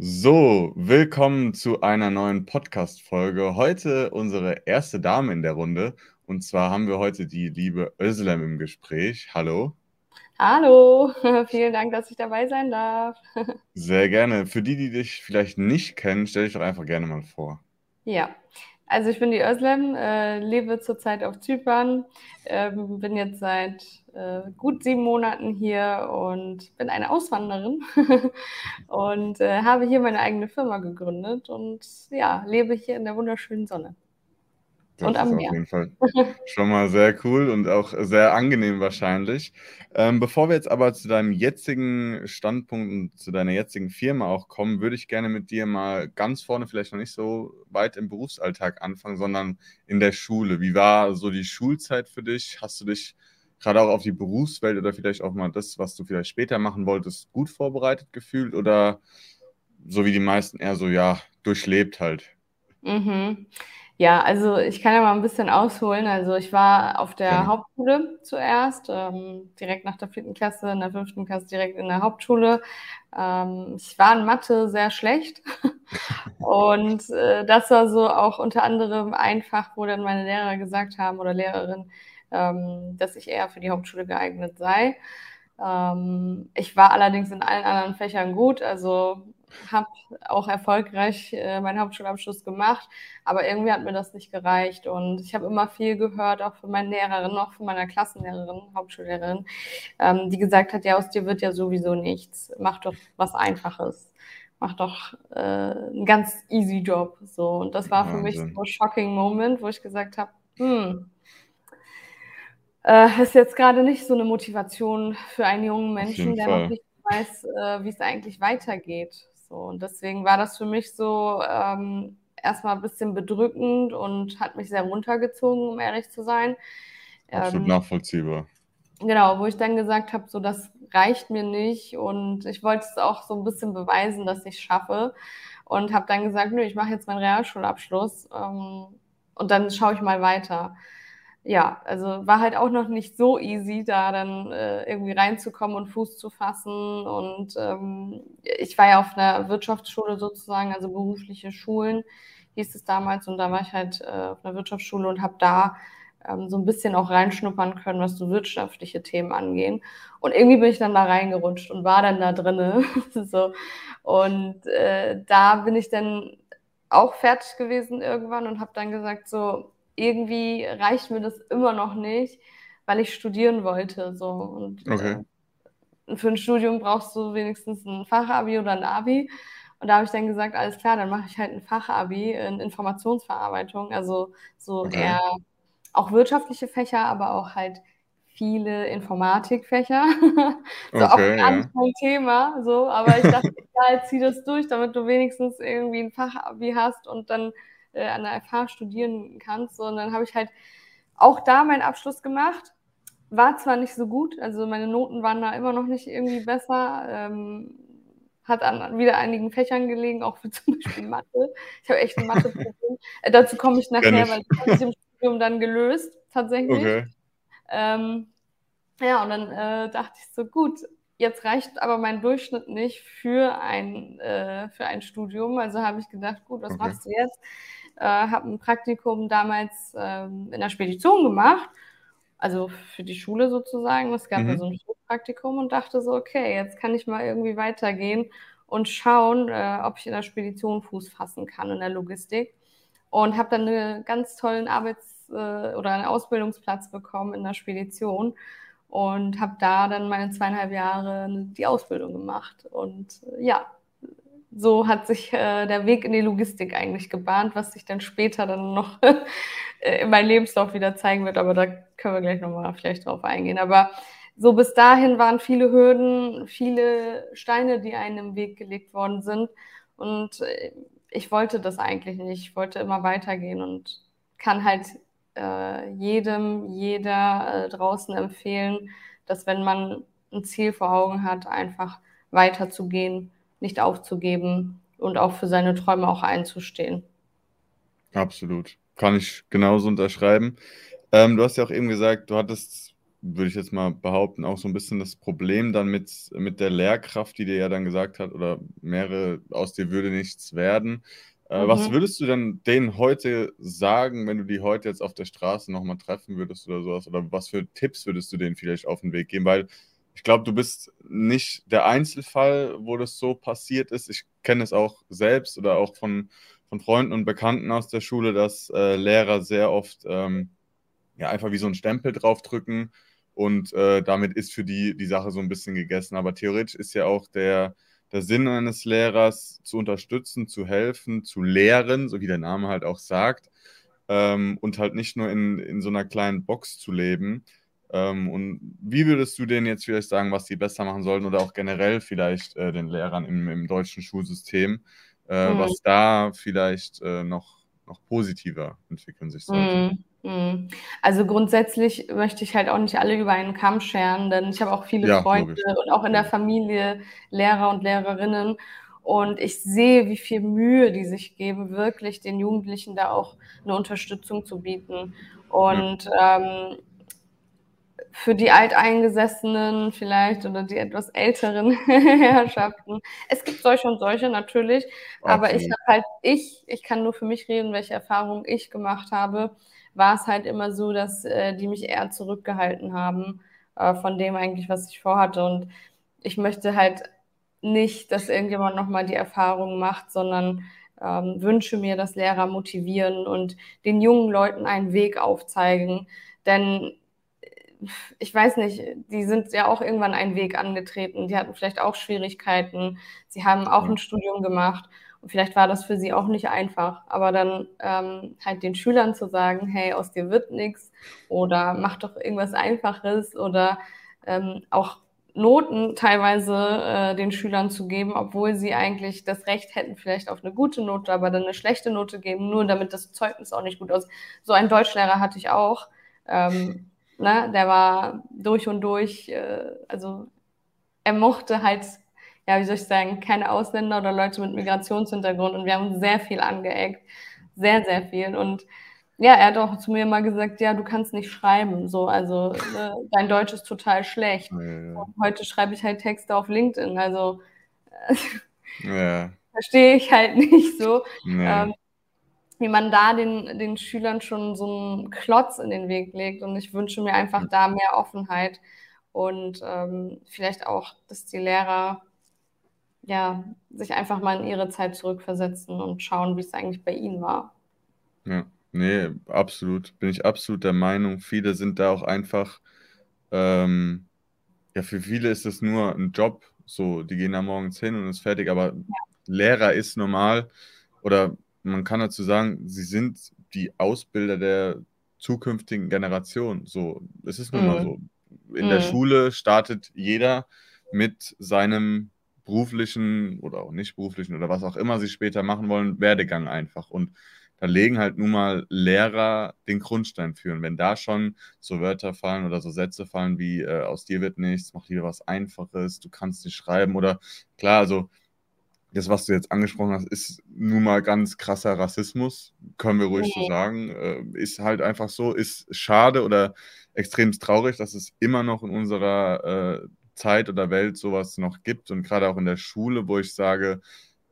So, willkommen zu einer neuen Podcast-Folge. Heute unsere erste Dame in der Runde. Und zwar haben wir heute die liebe Özlem im Gespräch. Hallo. Hallo, vielen Dank, dass ich dabei sein darf. Sehr gerne. Für die, die dich vielleicht nicht kennen, stell dich doch einfach gerne mal vor. Ja, also ich bin die Özlem, äh, lebe zurzeit auf Zypern, äh, bin jetzt seit äh, gut sieben Monaten hier und bin eine Auswanderin und äh, habe hier meine eigene Firma gegründet und ja, lebe hier in der wunderschönen Sonne. Das und am Meer. auf jeden Fall schon mal sehr cool und auch sehr angenehm wahrscheinlich. Ähm, bevor wir jetzt aber zu deinem jetzigen Standpunkt und zu deiner jetzigen Firma auch kommen, würde ich gerne mit dir mal ganz vorne, vielleicht noch nicht so weit im Berufsalltag anfangen, sondern in der Schule. Wie war so die Schulzeit für dich? Hast du dich gerade auch auf die Berufswelt oder vielleicht auch mal das, was du vielleicht später machen wolltest, gut vorbereitet gefühlt oder so wie die meisten eher so, ja, durchlebt halt? Mhm. Ja, also ich kann ja mal ein bisschen ausholen. Also ich war auf der ja. Hauptschule zuerst, ähm, direkt nach der vierten Klasse, in der fünften Klasse direkt in der Hauptschule. Ähm, ich war in Mathe sehr schlecht und äh, das war so auch unter anderem einfach, wo dann meine Lehrer gesagt haben oder Lehrerin, dass ich eher für die Hauptschule geeignet sei. Ähm, ich war allerdings in allen anderen Fächern gut, also habe auch erfolgreich äh, meinen Hauptschulabschluss gemacht, aber irgendwie hat mir das nicht gereicht und ich habe immer viel gehört, auch von meinen Lehrerinnen, auch von meiner Klassenlehrerin, Hauptschullehrerin, ähm, die gesagt hat, ja, aus dir wird ja sowieso nichts, mach doch was Einfaches, mach doch äh, einen ganz easy Job, so und das war Wahnsinn. für mich so ein shocking Moment, wo ich gesagt habe, hm, äh, ist jetzt gerade nicht so eine Motivation für einen jungen Menschen, der Fall. noch nicht weiß, äh, wie es eigentlich weitergeht. So, und deswegen war das für mich so ähm, erstmal ein bisschen bedrückend und hat mich sehr runtergezogen, um ehrlich zu sein. Absolut ähm, nachvollziehbar. Genau, wo ich dann gesagt habe, so das reicht mir nicht und ich wollte es auch so ein bisschen beweisen, dass ich es schaffe und habe dann gesagt, nö, ich mache jetzt meinen Realschulabschluss ähm, und dann schaue ich mal weiter ja, also war halt auch noch nicht so easy, da dann äh, irgendwie reinzukommen und Fuß zu fassen. Und ähm, ich war ja auf einer Wirtschaftsschule sozusagen, also berufliche Schulen hieß es damals. Und da war ich halt äh, auf einer Wirtschaftsschule und habe da ähm, so ein bisschen auch reinschnuppern können, was so wirtschaftliche Themen angehen. Und irgendwie bin ich dann da reingerutscht und war dann da drinne. so. Und äh, da bin ich dann auch fertig gewesen irgendwann und habe dann gesagt, so, irgendwie reicht mir das immer noch nicht, weil ich studieren wollte. So. Und, okay. Äh, für ein Studium brauchst du wenigstens ein Fachabi oder ein Abi. Und da habe ich dann gesagt, alles klar, dann mache ich halt ein Fachabi in Informationsverarbeitung. Also so okay. eher auch wirtschaftliche Fächer, aber auch halt viele Informatikfächer. so okay, auch ja. mein Thema. So, aber ich dachte, ja, zieh das durch, damit du wenigstens irgendwie ein Fachabi hast und dann äh, an der FH studieren kannst. Und dann habe ich halt auch da meinen Abschluss gemacht. War zwar nicht so gut, also meine Noten waren da immer noch nicht irgendwie besser. Ähm, hat an wieder einigen Fächern gelegen, auch für zum Beispiel Mathe. Ich habe echt ein Mathe-Problem. Äh, dazu komme ich nachher, weil das habe ich im Studium dann gelöst, tatsächlich. Okay. Ähm, ja, und dann äh, dachte ich so, gut, jetzt reicht aber mein Durchschnitt nicht für ein, äh, für ein Studium. Also habe ich gedacht, gut, was okay. machst du jetzt? Äh, habe ein Praktikum damals ähm, in der Spedition gemacht, also für die Schule sozusagen. Es gab mhm. ja so ein Schulpraktikum und dachte so, okay, jetzt kann ich mal irgendwie weitergehen und schauen, äh, ob ich in der Spedition Fuß fassen kann, in der Logistik. Und habe dann einen ganz tollen Arbeits- äh, oder einen Ausbildungsplatz bekommen in der Spedition und habe da dann meine zweieinhalb Jahre die Ausbildung gemacht. Und äh, ja, so hat sich äh, der Weg in die Logistik eigentlich gebahnt, was sich dann später dann noch äh, in meinem Lebenslauf wieder zeigen wird. Aber da können wir gleich nochmal vielleicht drauf eingehen. Aber so bis dahin waren viele Hürden, viele Steine, die einem im Weg gelegt worden sind. Und äh, ich wollte das eigentlich nicht. Ich wollte immer weitergehen und kann halt äh, jedem, jeder äh, draußen empfehlen, dass wenn man ein Ziel vor Augen hat, einfach weiterzugehen nicht aufzugeben und auch für seine Träume auch einzustehen. Absolut. Kann ich genauso unterschreiben. Ähm, du hast ja auch eben gesagt, du hattest würde ich jetzt mal behaupten, auch so ein bisschen das Problem dann mit, mit der Lehrkraft, die dir ja dann gesagt hat, oder mehrere aus dir würde nichts werden. Äh, mhm. Was würdest du denn denen heute sagen, wenn du die heute jetzt auf der Straße nochmal treffen würdest oder sowas? Oder was für Tipps würdest du denen vielleicht auf den Weg geben? Weil ich glaube, du bist nicht der Einzelfall, wo das so passiert ist. Ich kenne es auch selbst oder auch von, von Freunden und Bekannten aus der Schule, dass äh, Lehrer sehr oft ähm, ja, einfach wie so einen Stempel draufdrücken und äh, damit ist für die die Sache so ein bisschen gegessen. Aber theoretisch ist ja auch der, der Sinn eines Lehrers zu unterstützen, zu helfen, zu lehren, so wie der Name halt auch sagt, ähm, und halt nicht nur in, in so einer kleinen Box zu leben. Ähm, und wie würdest du denen jetzt vielleicht sagen, was sie besser machen sollten oder auch generell vielleicht äh, den Lehrern im, im deutschen Schulsystem, äh, mhm. was da vielleicht äh, noch, noch positiver entwickeln sich sollte? Mhm. Mhm. Also grundsätzlich möchte ich halt auch nicht alle über einen Kamm scheren, denn ich habe auch viele ja, Freunde logisch. und auch in der Familie Lehrer und Lehrerinnen. Und ich sehe, wie viel Mühe die sich geben, wirklich den Jugendlichen da auch eine Unterstützung zu bieten. Und ja. ähm, für die Alteingesessenen vielleicht oder die etwas älteren Herrschaften. Es gibt solche und solche natürlich, okay. aber ich habe halt, ich, ich kann nur für mich reden, welche Erfahrungen ich gemacht habe war es halt immer so, dass äh, die mich eher zurückgehalten haben äh, von dem eigentlich, was ich vorhatte. Und ich möchte halt nicht, dass irgendjemand nochmal die Erfahrung macht, sondern ähm, wünsche mir, dass Lehrer motivieren und den jungen Leuten einen Weg aufzeigen. Denn ich weiß nicht, die sind ja auch irgendwann einen Weg angetreten. Die hatten vielleicht auch Schwierigkeiten. Sie haben auch ein Studium gemacht. Und vielleicht war das für sie auch nicht einfach, aber dann ähm, halt den Schülern zu sagen, hey, aus dir wird nichts oder mach doch irgendwas Einfaches oder ähm, auch Noten teilweise äh, den Schülern zu geben, obwohl sie eigentlich das Recht hätten, vielleicht auf eine gute Note, aber dann eine schlechte Note geben, nur damit das Zeugnis auch nicht gut aussieht. So einen Deutschlehrer hatte ich auch. Ähm, ne, der war durch und durch, äh, also er mochte halt ja, wie soll ich sagen, keine Ausländer oder Leute mit Migrationshintergrund und wir haben sehr viel angeeckt, sehr, sehr viel und ja, er hat auch zu mir mal gesagt, ja, du kannst nicht schreiben, so, also ne, dein Deutsch ist total schlecht. Ja, heute schreibe ich halt Texte auf LinkedIn, also ja. verstehe ich halt nicht so, nee. ähm, wie man da den, den Schülern schon so einen Klotz in den Weg legt und ich wünsche mir einfach da mehr Offenheit und ähm, vielleicht auch, dass die Lehrer ja, sich einfach mal in ihre Zeit zurückversetzen und schauen, wie es eigentlich bei ihnen war. Ja, nee, absolut. Bin ich absolut der Meinung. Viele sind da auch einfach, ähm, ja, für viele ist es nur ein Job. So, die gehen da morgens hin und ist fertig. Aber ja. Lehrer ist normal oder man kann dazu sagen, sie sind die Ausbilder der zukünftigen Generation. So, es ist nun mhm. mal so. In mhm. der Schule startet jeder mit seinem beruflichen oder auch nicht beruflichen oder was auch immer sie später machen wollen, Werdegang einfach. Und da legen halt nun mal Lehrer den Grundstein für. Und wenn da schon so Wörter fallen oder so Sätze fallen wie äh, aus dir wird nichts, mach lieber was Einfaches, du kannst nicht schreiben oder klar, also das, was du jetzt angesprochen hast, ist nun mal ganz krasser Rassismus, können wir ruhig okay. so sagen. Äh, ist halt einfach so, ist schade oder extrem traurig, dass es immer noch in unserer äh, Zeit oder Welt sowas noch gibt und gerade auch in der Schule, wo ich sage,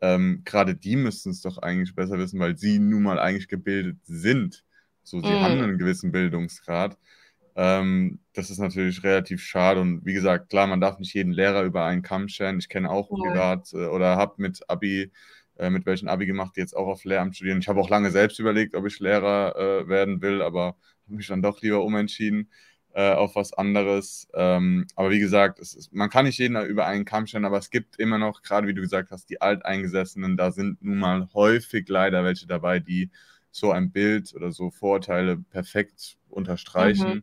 ähm, gerade die müssten es doch eigentlich besser wissen, weil sie nun mal eigentlich gebildet sind. So, sie mhm. haben einen gewissen Bildungsgrad. Ähm, das ist natürlich relativ schade und wie gesagt, klar, man darf nicht jeden Lehrer über einen Kamm scheren. Ich kenne auch ja. privat äh, oder habe mit Abi, äh, mit welchen Abi gemacht, die jetzt auch auf Lehramt studieren. Ich habe auch lange selbst überlegt, ob ich Lehrer äh, werden will, aber habe mich dann doch lieber umentschieden äh, auf was anderes. Ähm, aber wie gesagt, ist, man kann nicht jeden über einen Kamm stellen, aber es gibt immer noch, gerade wie du gesagt hast, die Alteingesessenen, da sind nun mal häufig leider welche dabei, die so ein Bild oder so Vorurteile perfekt unterstreichen. Mhm.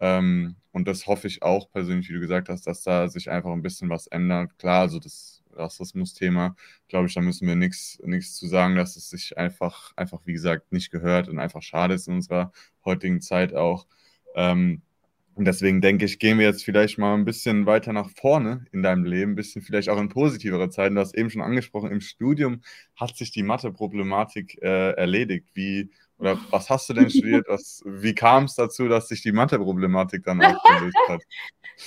Ähm, und das hoffe ich auch persönlich, wie du gesagt hast, dass da sich einfach ein bisschen was ändert. Klar, also das Rassismus-Thema, glaube ich, da müssen wir nichts zu sagen, dass es sich einfach, einfach, wie gesagt, nicht gehört und einfach schade ist in unserer heutigen Zeit auch. Ähm, und deswegen denke ich, gehen wir jetzt vielleicht mal ein bisschen weiter nach vorne in deinem Leben, ein bisschen vielleicht auch in positivere Zeiten. Du hast eben schon angesprochen, im Studium hat sich die Mathe-Problematik äh, erledigt. Wie Oder was hast du denn studiert? Was, wie kam es dazu, dass sich die Mathe-Problematik dann aufgelöst hat?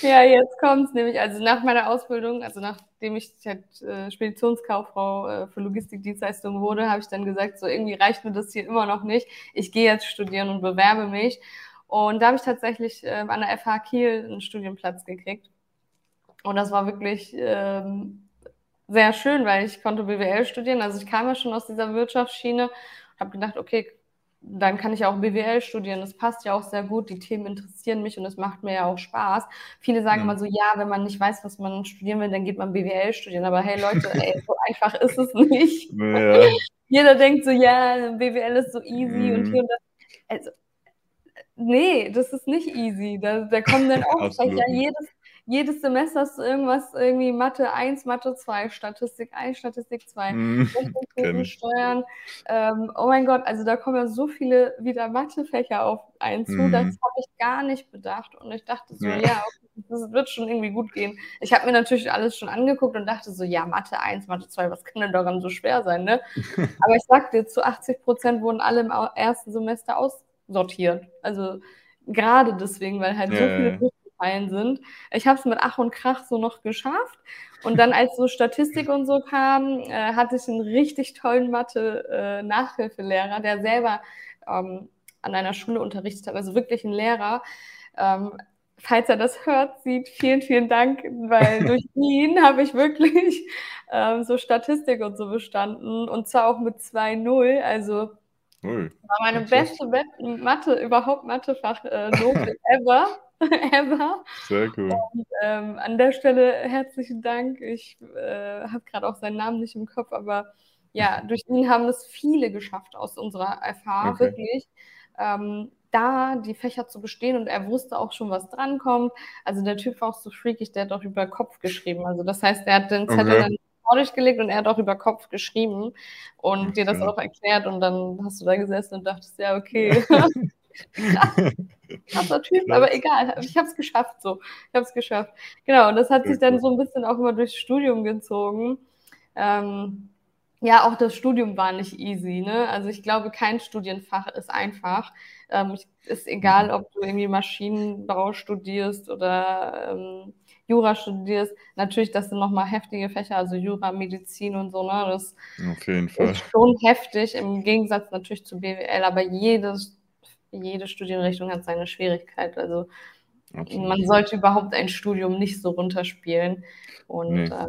Ja, jetzt kommt es nämlich. Also nach meiner Ausbildung, also nachdem ich halt, äh, Speditionskauffrau äh, für Logistikdienstleistungen wurde, habe ich dann gesagt, so irgendwie reicht mir das hier immer noch nicht. Ich gehe jetzt studieren und bewerbe mich. Und da habe ich tatsächlich äh, an der FH Kiel einen Studienplatz gekriegt. Und das war wirklich ähm, sehr schön, weil ich konnte BWL studieren. Also ich kam ja schon aus dieser Wirtschaftsschiene und habe gedacht, okay, dann kann ich auch BWL studieren. Das passt ja auch sehr gut. Die Themen interessieren mich und es macht mir ja auch Spaß. Viele sagen ja. immer so, ja, wenn man nicht weiß, was man studieren will, dann geht man BWL studieren. Aber hey Leute, ey, so einfach ist es nicht. Ja. Jeder denkt so, ja, BWL ist so easy mhm. und hier und das. Also, nee, das ist nicht easy. Da, da kommen dann auch ja jedes, jedes Semester hast du irgendwas, irgendwie Mathe 1, Mathe 2, Statistik 1, Statistik 2, mm, Steuern. Ähm, oh mein Gott, also da kommen ja so viele wieder Mathefächer auf einen zu, mm. das habe ich gar nicht bedacht. Und ich dachte so, ja, ja das wird schon irgendwie gut gehen. Ich habe mir natürlich alles schon angeguckt und dachte so, ja, Mathe 1, Mathe 2, was kann denn daran so schwer sein, ne? Aber ich sagte, zu 80 Prozent wurden alle im ersten Semester aussortiert. Also gerade deswegen, weil halt ja, so viele gefallen sind. Ich habe es mit Ach und Krach so noch geschafft. Und dann, als so Statistik und so kam, äh, hatte ich einen richtig tollen Mathe-Nachhilfelehrer, äh, der selber ähm, an einer Schule unterrichtet hat, also wirklich ein Lehrer. Ähm, falls er das hört, sieht, vielen, vielen Dank, weil durch ihn habe ich wirklich ähm, so Statistik und so bestanden und zwar auch mit 2-0. Also Ui, war meine beste Mathe, überhaupt Mathefach äh, Note ever. ever. Sehr cool. Und, ähm, an der Stelle herzlichen Dank. Ich äh, habe gerade auch seinen Namen nicht im Kopf, aber ja, durch ihn haben es viele geschafft aus unserer FH, okay. wirklich. Ähm, da die Fächer zu bestehen und er wusste auch schon, was drankommt. Also der Typ war auch so freakig, der hat auch über Kopf geschrieben. Also das heißt, er hat den Zettel okay. dann vor dich gelegt und er hat auch über Kopf geschrieben und okay. dir das auch erklärt und dann hast du da gesessen und dachtest, ja, okay. Krasser Typ, aber egal, ich habe es geschafft so. Ich habe es geschafft. Genau, und das hat sich dann so ein bisschen auch immer durchs Studium gezogen. Ähm, ja, auch das Studium war nicht easy. Ne? Also ich glaube, kein Studienfach ist einfach. Ähm, ist egal, mhm. ob du irgendwie Maschinenbau studierst oder ähm, Jura studierst. Natürlich, das sind nochmal heftige Fächer, also Jura, Medizin und so. Ne? Das Auf jeden Fall. ist schon heftig, im Gegensatz natürlich zu BWL, aber jedes jede Studienrichtung hat seine Schwierigkeit. Also Absolut. man sollte überhaupt ein Studium nicht so runterspielen. Und nee. äh,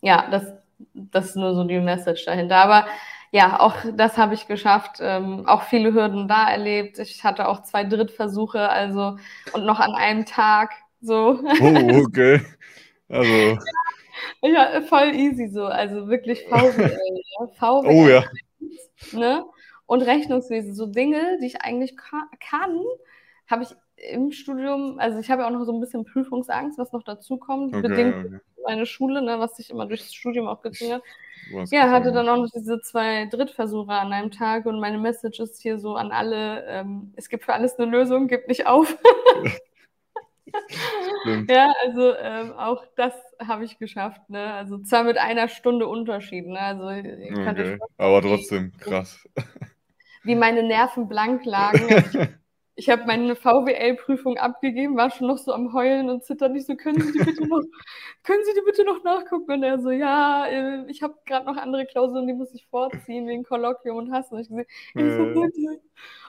ja, das, das ist nur so die Message dahinter. Aber ja, auch das habe ich geschafft. Ähm, auch viele Hürden da erlebt. Ich hatte auch zwei Drittversuche, also und noch an einem Tag so. Oh, okay. Also. Ja, voll easy so. Also wirklich VWL. Ne? VWL. Oh ja. Ne? und Rechnungswesen, so Dinge, die ich eigentlich ka kann, habe ich im Studium, also ich habe ja auch noch so ein bisschen Prüfungsangst, was noch dazu kommt, okay, bedingt okay. meine Schule, ne, was sich immer durchs Studium auch gezogen hat. Ja, hatte dann auch noch diese zwei Drittversuche an einem Tag und meine Message ist hier so an alle, ähm, es gibt für alles eine Lösung, gib nicht auf. ja, also ähm, auch das habe ich geschafft. Ne? Also zwar mit einer Stunde Unterschied. Ne? Also, okay. Aber trotzdem krass wie meine Nerven blank lagen. Ich, habe meine VWL-Prüfung abgegeben, war schon noch so am Heulen und zittern. Ich so, können Sie die bitte noch, können Sie die bitte noch nachgucken? Und er so, ja, äh, ich habe gerade noch andere Klausuren, die muss ich vorziehen wegen Kolloquium und Hassen. Und ich so, bitte.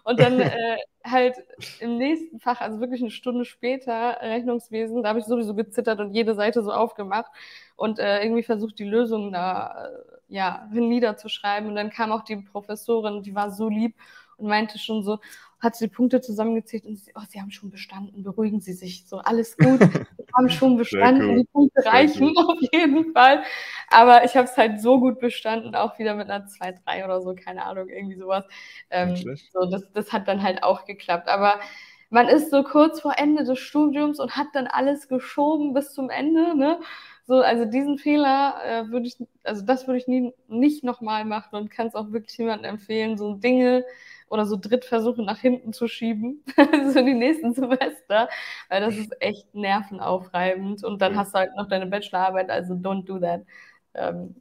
Und dann äh, halt im nächsten Fach, also wirklich eine Stunde später, Rechnungswesen, da habe ich sowieso gezittert und jede Seite so aufgemacht und äh, irgendwie versucht, die Lösung da äh, ja, niederzuschreiben. Und dann kam auch die Professorin, die war so lieb und meinte schon so, hat sie die Punkte zusammengezählt und sie, oh, sie haben schon bestanden, beruhigen Sie sich, so alles gut, sie haben schon bestanden, cool. die Punkte reichen auf jeden Fall. Aber ich habe es halt so gut bestanden, auch wieder mit einer 2-3 oder so, keine Ahnung, irgendwie sowas. Ähm, so, das, das hat dann halt auch geklappt. Aber man ist so kurz vor Ende des Studiums und hat dann alles geschoben bis zum Ende, ne? So, also diesen Fehler äh, würde ich, also das würde ich nie, nicht nochmal machen und kann es auch wirklich jemandem empfehlen, so Dinge oder so Drittversuche nach hinten zu schieben, so die nächsten Semester, weil das ist echt nervenaufreibend und dann hast du halt noch deine Bachelorarbeit, also don't do that. Ähm,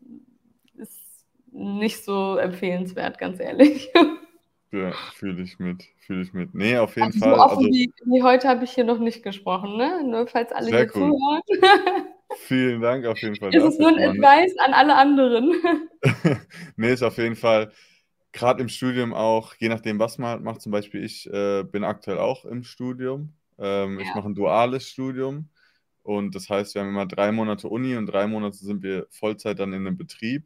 ist nicht so empfehlenswert, ganz ehrlich. Ja, fühle ich mit, fühle ich mit. Nee, auf jeden also Fall. So offen also, wie, wie, heute habe ich hier noch nicht gesprochen, ne? Nur falls alle hier cool. zuhören. Vielen Dank auf jeden Fall. Es ist nur ein Advice an alle anderen. nee, ist auf jeden Fall, gerade im Studium auch, je nachdem, was man halt macht, zum Beispiel ich äh, bin aktuell auch im Studium. Ähm, ja. Ich mache ein duales Studium. Und das heißt, wir haben immer drei Monate Uni und drei Monate sind wir Vollzeit dann in einem Betrieb.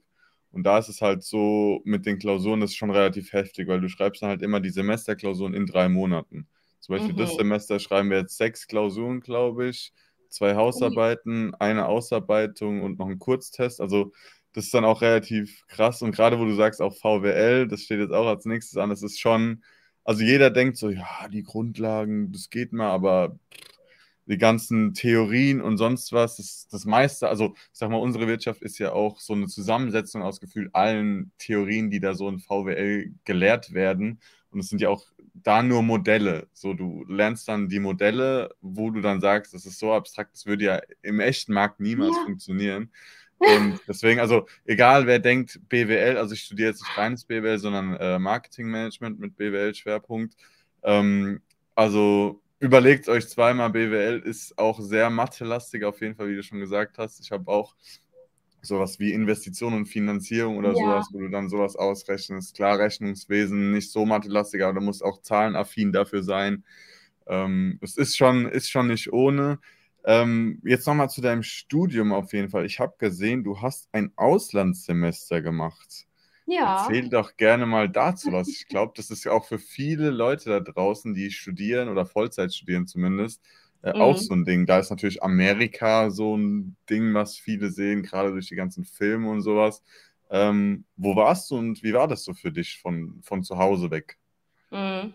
Und da ist es halt so, mit den Klausuren das ist schon relativ heftig, weil du schreibst dann halt immer die Semesterklausuren in drei Monaten. Zum Beispiel mhm. das Semester schreiben wir jetzt sechs Klausuren, glaube ich, zwei Hausarbeiten, eine Ausarbeitung und noch einen Kurztest. Also das ist dann auch relativ krass. Und gerade wo du sagst, auch VWL, das steht jetzt auch als nächstes an, das ist schon, also jeder denkt so, ja, die Grundlagen, das geht mal, aber die ganzen Theorien und sonst was, das, das meiste, also ich sag mal, unsere Wirtschaft ist ja auch so eine Zusammensetzung aus gefühlt allen Theorien, die da so in VWL gelehrt werden. Und es sind ja auch da nur Modelle. So, du lernst dann die Modelle, wo du dann sagst, das ist so abstrakt, das würde ja im echten Markt niemals ja. funktionieren. Und deswegen, also egal wer denkt BWL, also ich studiere jetzt nicht reines BWL, sondern äh, Marketingmanagement mit BWL-Schwerpunkt. Ähm, also überlegt euch zweimal, BWL ist auch sehr mathelastig, auf jeden Fall, wie du schon gesagt hast. Ich habe auch sowas wie Investition und Finanzierung oder ja. sowas, wo du dann sowas ausrechnest. Klar, Rechnungswesen nicht so mathelastig, aber du musst auch zahlenaffin dafür sein. Ähm, es ist schon, ist schon nicht ohne. Ähm, jetzt nochmal zu deinem Studium auf jeden Fall. Ich habe gesehen, du hast ein Auslandssemester gemacht. Ja. Erzähl doch gerne mal dazu was. Ich glaube, das ist ja auch für viele Leute da draußen, die studieren oder Vollzeit studieren zumindest, äh, mhm. auch so ein Ding. Da ist natürlich Amerika so ein Ding, was viele sehen, gerade durch die ganzen Filme und sowas. Ähm, wo warst du und wie war das so für dich von, von zu Hause weg? Mhm.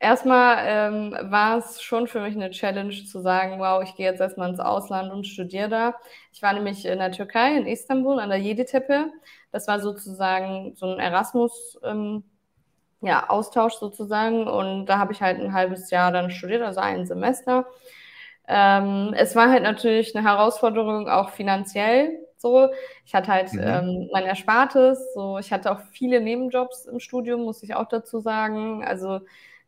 Erstmal ähm, war es schon für mich eine Challenge zu sagen, wow, ich gehe jetzt erstmal ins Ausland und studiere da. Ich war nämlich in der Türkei, in Istanbul, an der Yeditepe. Das war sozusagen so ein Erasmus, ähm, ja, Austausch sozusagen. Und da habe ich halt ein halbes Jahr dann studiert, also ein Semester. Ähm, es war halt natürlich eine Herausforderung, auch finanziell, so. Ich hatte halt mhm. ähm, mein Erspartes, so ich hatte auch viele Nebenjobs im Studium, muss ich auch dazu sagen. Also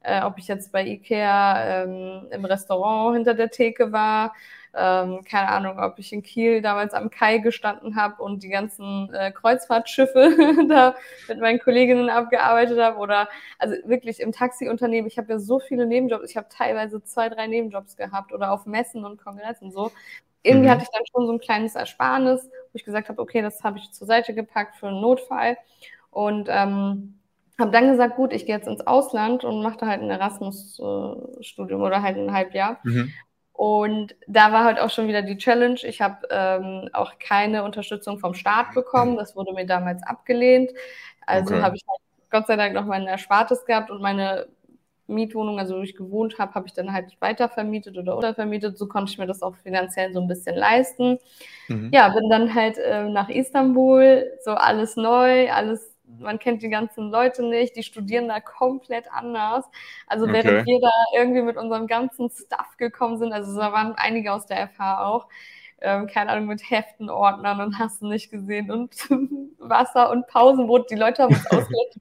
äh, ob ich jetzt bei IKEA ähm, im Restaurant hinter der Theke war, ähm, keine Ahnung, ob ich in Kiel damals am Kai gestanden habe und die ganzen äh, Kreuzfahrtschiffe da mit meinen Kolleginnen abgearbeitet habe oder also wirklich im Taxiunternehmen. Ich habe ja so viele Nebenjobs. Ich habe teilweise zwei, drei Nebenjobs gehabt oder auf Messen und Kongressen so irgendwie mhm. hatte ich dann schon so ein kleines Ersparnis, wo ich gesagt habe, okay, das habe ich zur Seite gepackt für einen Notfall. Und ähm, habe dann gesagt, gut, ich gehe jetzt ins Ausland und mache da halt ein Erasmus-Studium oder halt ein Halbjahr. Mhm. Und da war halt auch schon wieder die Challenge. Ich habe ähm, auch keine Unterstützung vom Staat bekommen. Das wurde mir damals abgelehnt. Also okay. habe ich halt Gott sei Dank noch mein Erspartes gehabt und meine Mietwohnung, also wo ich gewohnt habe, habe ich dann halt weitervermietet oder untervermietet. So konnte ich mir das auch finanziell so ein bisschen leisten. Mhm. Ja, bin dann halt äh, nach Istanbul, so alles neu, alles, man kennt die ganzen Leute nicht, die studieren da komplett anders. Also okay. während wir da irgendwie mit unserem ganzen Stuff gekommen sind, also da waren einige aus der FH auch, ähm, keine Ahnung, mit Heften, Ordnern und hast du nicht gesehen und Wasser und Pausenbrot. Die Leute haben uns ausgelacht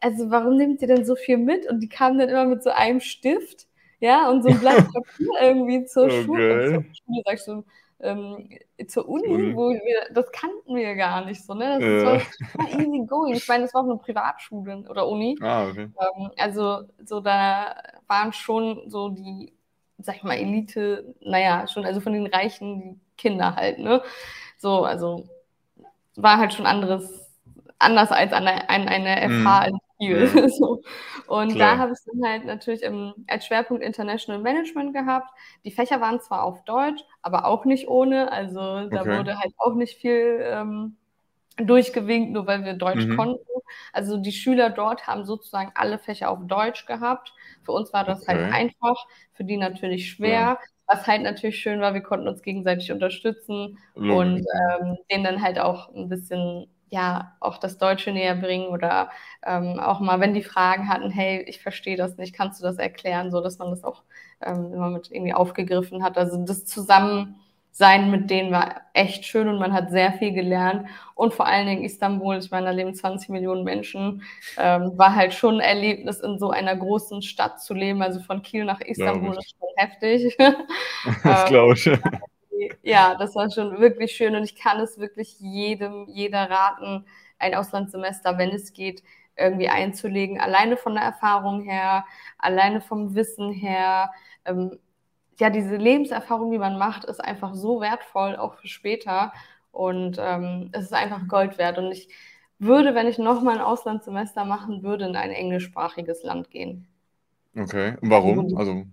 also warum nehmt ihr denn so viel mit? Und die kamen dann immer mit so einem Stift, ja, und so ein Blatt Papier irgendwie zur okay. Schule, zur Schule, sag ich so, ähm, zur Uni, wo wir, das kannten wir gar nicht so, ne? Das ja. war easy going. Ich meine, das war auch eine Privatschule oder Uni. Ah, okay. Ähm, also so da waren schon so die, sag ich mal, Elite, naja, schon, also von den reichen Kinder halt, ne? So, also war halt schon anderes anders als an eine, an eine FH in Kiel. Mhm. so. Und Klar. da habe ich dann halt natürlich im, als Schwerpunkt International Management gehabt. Die Fächer waren zwar auf Deutsch, aber auch nicht ohne. Also da okay. wurde halt auch nicht viel ähm, durchgewinkt, nur weil wir Deutsch mhm. konnten. Also die Schüler dort haben sozusagen alle Fächer auf Deutsch gehabt. Für uns war das halt okay. halt einfach, für die natürlich schwer. Ja. Was halt natürlich schön war, wir konnten uns gegenseitig unterstützen Logisch. und ähm, denen dann halt auch ein bisschen ja auch das Deutsche näher bringen oder ähm, auch mal, wenn die Fragen hatten, hey, ich verstehe das nicht, kannst du das erklären, so dass man das auch ähm, immer mit irgendwie aufgegriffen hat. Also das zusammen sein mit denen war echt schön und man hat sehr viel gelernt. Und vor allen Dingen Istanbul, ich meine, da leben 20 Millionen Menschen, ähm, war halt schon ein Erlebnis, in so einer großen Stadt zu leben. Also von Kiel nach Istanbul ist schon heftig. das glaube ich. Ja, das war schon wirklich schön und ich kann es wirklich jedem, jeder raten, ein Auslandssemester, wenn es geht, irgendwie einzulegen. Alleine von der Erfahrung her, alleine vom Wissen her. Ähm, ja, diese Lebenserfahrung, die man macht, ist einfach so wertvoll, auch für später. Und ähm, es ist einfach Gold wert. Und ich würde, wenn ich nochmal ein Auslandssemester machen würde, in ein englischsprachiges Land gehen. Okay, und warum? Also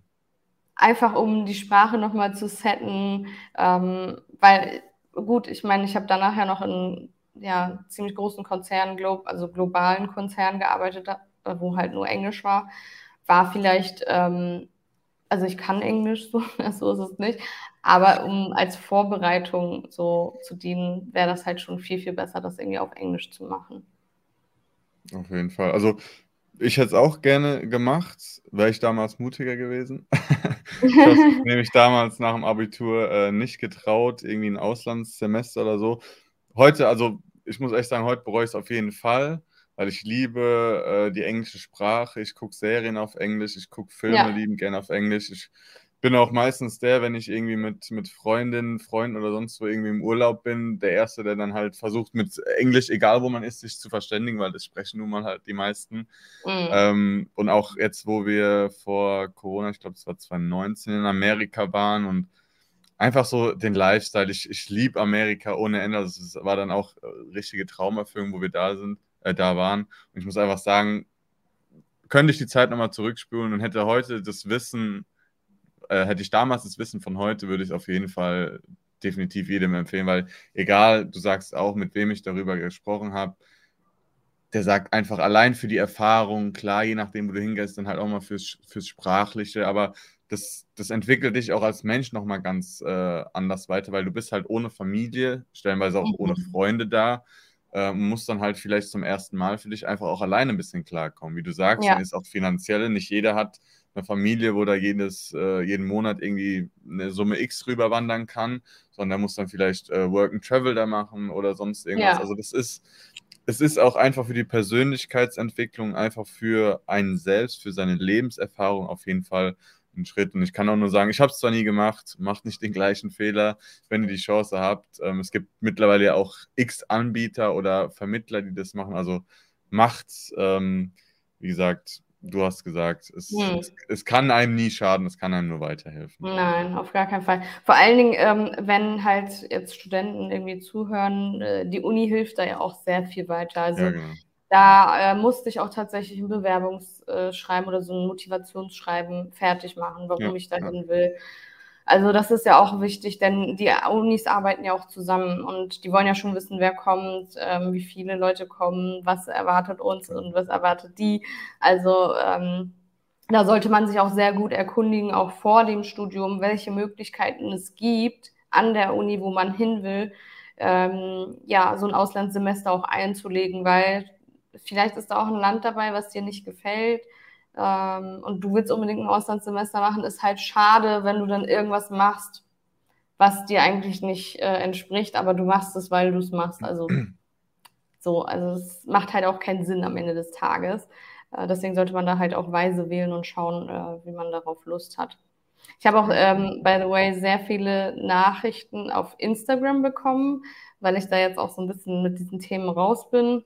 einfach um die Sprache nochmal zu setten, ähm, weil gut, ich meine, ich habe danach ja noch in ja, ziemlich großen Konzernen, also globalen Konzernen gearbeitet, wo halt nur Englisch war, war vielleicht, ähm, also ich kann Englisch, so, so ist es nicht, aber um als Vorbereitung so zu dienen, wäre das halt schon viel, viel besser, das irgendwie auf Englisch zu machen. Auf jeden Fall. Also ich hätte es auch gerne gemacht, wäre ich damals mutiger gewesen. ich habe nämlich damals nach dem Abitur äh, nicht getraut, irgendwie ein Auslandssemester oder so. Heute, also ich muss echt sagen, heute bereue ich es auf jeden Fall, weil ich liebe äh, die englische Sprache. Ich gucke Serien auf Englisch, ich gucke Filme ja. lieben gerne auf Englisch. Ich bin auch meistens der, wenn ich irgendwie mit, mit Freundinnen, Freunden oder sonst wo irgendwie im Urlaub bin, der Erste, der dann halt versucht, mit Englisch, egal wo man ist, sich zu verständigen, weil das sprechen nun mal halt die meisten. Mhm. Ähm, und auch jetzt, wo wir vor Corona, ich glaube, es war 2019 in Amerika waren und einfach so den Lifestyle. Ich, ich liebe Amerika ohne Ende. Also es war dann auch äh, richtige Traumerfüllung, wo wir da sind, äh, da waren. Und ich muss einfach sagen, könnte ich die Zeit nochmal zurückspülen und hätte heute das Wissen äh, hätte ich damals das Wissen von heute, würde ich auf jeden Fall definitiv jedem empfehlen, weil egal, du sagst auch, mit wem ich darüber gesprochen habe, der sagt einfach allein für die Erfahrung, klar, je nachdem, wo du hingehst, dann halt auch mal fürs, fürs Sprachliche, aber das, das entwickelt dich auch als Mensch nochmal ganz äh, anders weiter, weil du bist halt ohne Familie, stellenweise auch mhm. ohne Freunde da, äh, musst dann halt vielleicht zum ersten Mal für dich einfach auch alleine ein bisschen klarkommen. Wie du sagst, ja. ist auch finanzielle, nicht jeder hat eine Familie, wo da jedes, äh, jeden Monat irgendwie eine Summe X rüberwandern kann, sondern der muss dann vielleicht äh, Work and Travel da machen oder sonst irgendwas. Ja. Also das ist, es ist auch einfach für die Persönlichkeitsentwicklung, einfach für einen selbst, für seine Lebenserfahrung auf jeden Fall ein Schritt. Und ich kann auch nur sagen, ich habe es zwar nie gemacht, macht nicht den gleichen Fehler, wenn ihr die Chance habt. Ähm, es gibt mittlerweile ja auch x Anbieter oder Vermittler, die das machen. Also macht, ähm, wie gesagt, du hast gesagt, es, hm. es, es, kann einem nie schaden, es kann einem nur weiterhelfen. Nein, auf gar keinen Fall. Vor allen Dingen, ähm, wenn halt jetzt Studenten irgendwie zuhören, äh, die Uni hilft da ja auch sehr viel weiter. Also ja, genau. da äh, musste ich auch tatsächlich ein Bewerbungsschreiben oder so ein Motivationsschreiben fertig machen, warum ja, ich dahin ja. will. Also das ist ja auch wichtig, denn die Unis arbeiten ja auch zusammen und die wollen ja schon wissen, wer kommt, ähm, wie viele Leute kommen, was erwartet uns und was erwartet die. Also ähm, da sollte man sich auch sehr gut erkundigen, auch vor dem Studium, welche Möglichkeiten es gibt an der Uni, wo man hin will, ähm, ja, so ein Auslandssemester auch einzulegen, weil vielleicht ist da auch ein Land dabei, was dir nicht gefällt ähm, und du willst unbedingt ein Auslandssemester machen, ist halt schade, wenn du dann irgendwas machst, was dir eigentlich nicht äh, entspricht, aber du machst es, weil du es machst. Also so, also es macht halt auch keinen Sinn am Ende des Tages. Äh, deswegen sollte man da halt auch weise wählen und schauen, äh, wie man darauf Lust hat. Ich habe auch, ähm, by the way, sehr viele Nachrichten auf Instagram bekommen, weil ich da jetzt auch so ein bisschen mit diesen Themen raus bin.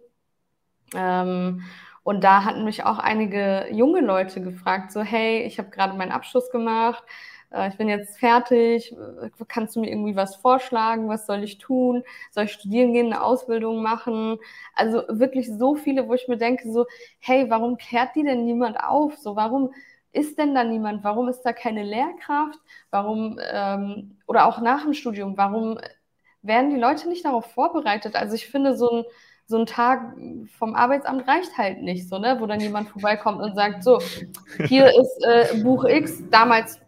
Ähm, und da hatten mich auch einige junge Leute gefragt, so, hey, ich habe gerade meinen Abschluss gemacht, äh, ich bin jetzt fertig, kannst du mir irgendwie was vorschlagen, was soll ich tun, soll ich studieren gehen, eine Ausbildung machen? Also wirklich so viele, wo ich mir denke, so, hey, warum klärt die denn niemand auf? So, warum ist denn da niemand? Warum ist da keine Lehrkraft? Warum, ähm, oder auch nach dem Studium, warum werden die Leute nicht darauf vorbereitet? Also ich finde so ein so ein Tag vom Arbeitsamt reicht halt nicht, so, ne? Wo dann jemand vorbeikommt und sagt, so, hier ist äh, Buch X, damals,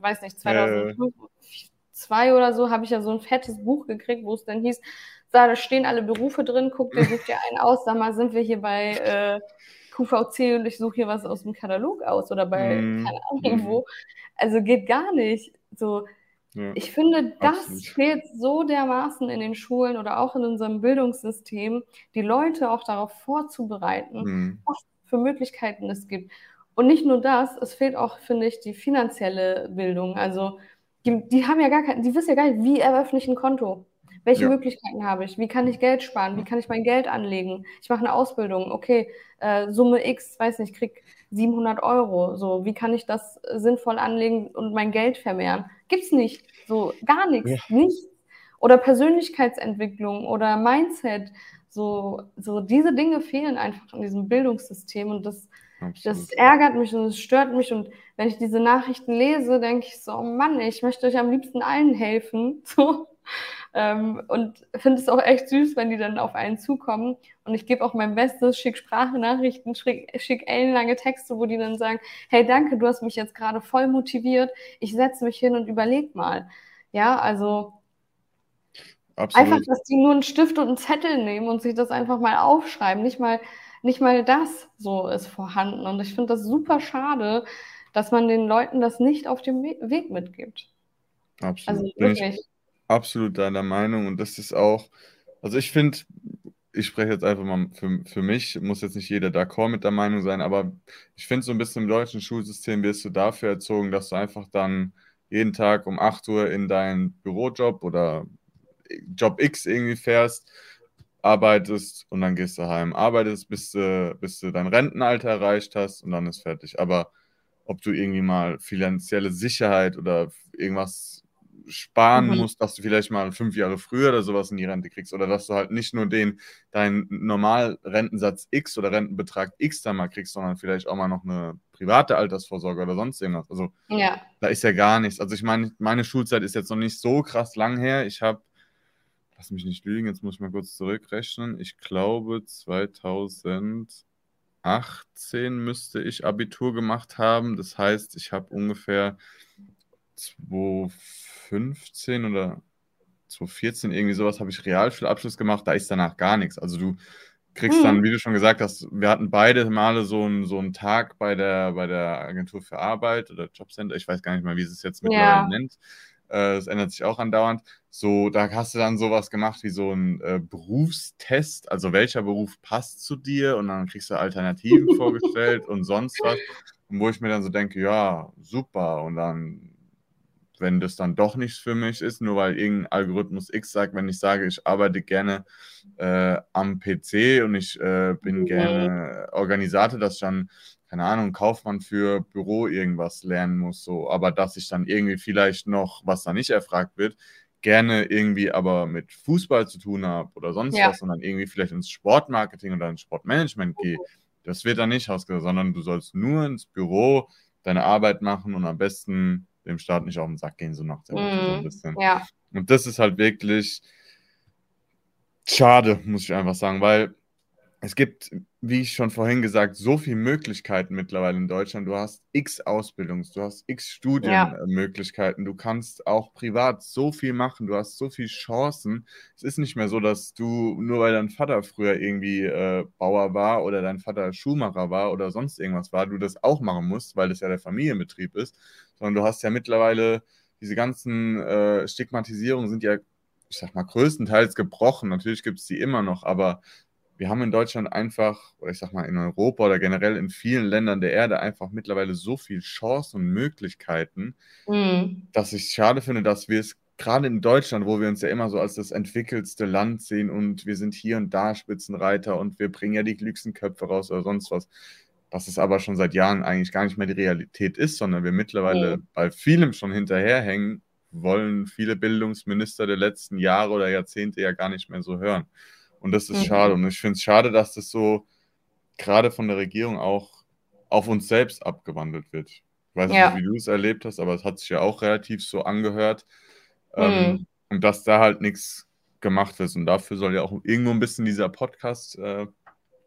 weiß nicht, 2005, äh. oder so, habe ich ja so ein fettes Buch gekriegt, wo es dann hieß, da stehen alle Berufe drin, guck dir, such dir einen aus, sag mal, sind wir hier bei äh, QVC und ich suche hier was aus dem Katalog aus oder bei, mm. keine Ahnung wo. Also geht gar nicht. So, Ja, ich finde, das absolut. fehlt so dermaßen in den Schulen oder auch in unserem Bildungssystem, die Leute auch darauf vorzubereiten, mhm. was für Möglichkeiten es gibt. Und nicht nur das, es fehlt auch, finde ich, die finanzielle Bildung. Also die, die haben ja gar kein, die wissen ja gar nicht, wie eröffne ich ein Konto. Welche ja. Möglichkeiten habe ich? Wie kann ich Geld sparen? Wie kann ich mein Geld anlegen? Ich mache eine Ausbildung. Okay, äh, Summe X, weiß nicht, krieg 700 Euro. So, wie kann ich das sinnvoll anlegen und mein Geld vermehren? Gibt's nicht. So, gar nichts. Ja. Nichts. Oder Persönlichkeitsentwicklung oder Mindset. So, so diese Dinge fehlen einfach in diesem Bildungssystem und das, das ärgert mich und es stört mich. Und wenn ich diese Nachrichten lese, denke ich so, oh Mann, ich möchte euch am liebsten allen helfen. So. Ähm, und finde es auch echt süß, wenn die dann auf einen zukommen. Und ich gebe auch mein Bestes, schicke Sprachnachrichten, schicke schick ellenlange Texte, wo die dann sagen, hey, danke, du hast mich jetzt gerade voll motiviert. Ich setze mich hin und überlege mal. Ja, also Absolut. einfach, dass die nur einen Stift und einen Zettel nehmen und sich das einfach mal aufschreiben. Nicht mal, nicht mal das so ist vorhanden. Und ich finde das super schade, dass man den Leuten das nicht auf dem Weg mitgibt. Absolut. Also wirklich absolut deiner Meinung und das ist auch, also ich finde, ich spreche jetzt einfach mal für, für mich, muss jetzt nicht jeder d'accord mit der Meinung sein, aber ich finde so ein bisschen im deutschen Schulsystem wirst du dafür erzogen, dass du einfach dann jeden Tag um 8 Uhr in deinen Bürojob oder Job X irgendwie fährst, arbeitest und dann gehst du heim. Arbeitest, bis du, bis du dein Rentenalter erreicht hast und dann ist fertig. Aber ob du irgendwie mal finanzielle Sicherheit oder irgendwas sparen mhm. musst, dass du vielleicht mal fünf Jahre früher oder sowas in die Rente kriegst oder dass du halt nicht nur den deinen Normalrentensatz X oder Rentenbetrag X da mal kriegst, sondern vielleicht auch mal noch eine private Altersvorsorge oder sonst irgendwas. Also ja. da ist ja gar nichts. Also ich meine, meine Schulzeit ist jetzt noch nicht so krass lang her. Ich habe, lass mich nicht lügen, jetzt muss ich mal kurz zurückrechnen. Ich glaube 2018 müsste ich Abitur gemacht haben. Das heißt, ich habe ungefähr 2 2015 oder 2014, irgendwie sowas, habe ich Realschulabschluss gemacht. Da ist danach gar nichts. Also du kriegst hm. dann, wie du schon gesagt hast, wir hatten beide Male so einen, so einen Tag bei der, bei der Agentur für Arbeit oder Jobcenter. Ich weiß gar nicht mal, wie es jetzt mittlerweile ja. nennt. Äh, es ändert sich auch andauernd. So, da hast du dann sowas gemacht wie so ein äh, Berufstest, also welcher Beruf passt zu dir und dann kriegst du Alternativen vorgestellt und sonst was. Und wo ich mir dann so denke, ja, super. Und dann wenn das dann doch nichts für mich ist, nur weil irgendein Algorithmus X sagt, wenn ich sage, ich arbeite gerne äh, am PC und ich äh, bin mhm. gerne Organisator, dass ich dann, keine Ahnung, Kaufmann für Büro irgendwas lernen muss, so, aber dass ich dann irgendwie vielleicht noch, was da nicht erfragt wird, gerne irgendwie aber mit Fußball zu tun habe oder sonst ja. was, sondern irgendwie vielleicht ins Sportmarketing oder ins Sportmanagement gehe, das wird dann nicht ausgesagt, sondern du sollst nur ins Büro deine Arbeit machen und am besten dem Staat nicht auf den Sack gehen, so nach dem mm, so ein bisschen. Ja. Und das ist halt wirklich schade, muss ich einfach sagen, weil es gibt, wie ich schon vorhin gesagt, so viele Möglichkeiten mittlerweile in Deutschland. Du hast x Ausbildungs-, du hast x Studienmöglichkeiten, ja. du kannst auch privat so viel machen, du hast so viele Chancen. Es ist nicht mehr so, dass du, nur weil dein Vater früher irgendwie äh, Bauer war oder dein Vater Schuhmacher war oder sonst irgendwas war, du das auch machen musst, weil das ja der Familienbetrieb ist, sondern du hast ja mittlerweile diese ganzen äh, Stigmatisierungen sind ja, ich sag mal, größtenteils gebrochen. Natürlich gibt es die immer noch, aber wir haben in Deutschland einfach, oder ich sag mal in Europa oder generell in vielen Ländern der Erde einfach mittlerweile so viel Chancen und Möglichkeiten, mhm. dass ich schade finde, dass wir es gerade in Deutschland, wo wir uns ja immer so als das entwickelste Land sehen und wir sind hier und da Spitzenreiter und wir bringen ja die klügsten Köpfe raus oder sonst was, dass es aber schon seit Jahren eigentlich gar nicht mehr die Realität ist, sondern wir mittlerweile mhm. bei vielem schon hinterherhängen, wollen viele Bildungsminister der letzten Jahre oder Jahrzehnte ja gar nicht mehr so hören. Und das ist mhm. schade. Und ich finde es schade, dass das so gerade von der Regierung auch auf uns selbst abgewandelt wird. Ich weiß ja. nicht, wie du es erlebt hast, aber es hat sich ja auch relativ so angehört. Ähm, mhm. Ähm, und dass da halt nichts gemacht wird. Und dafür soll ja auch irgendwo ein bisschen dieser Podcast äh,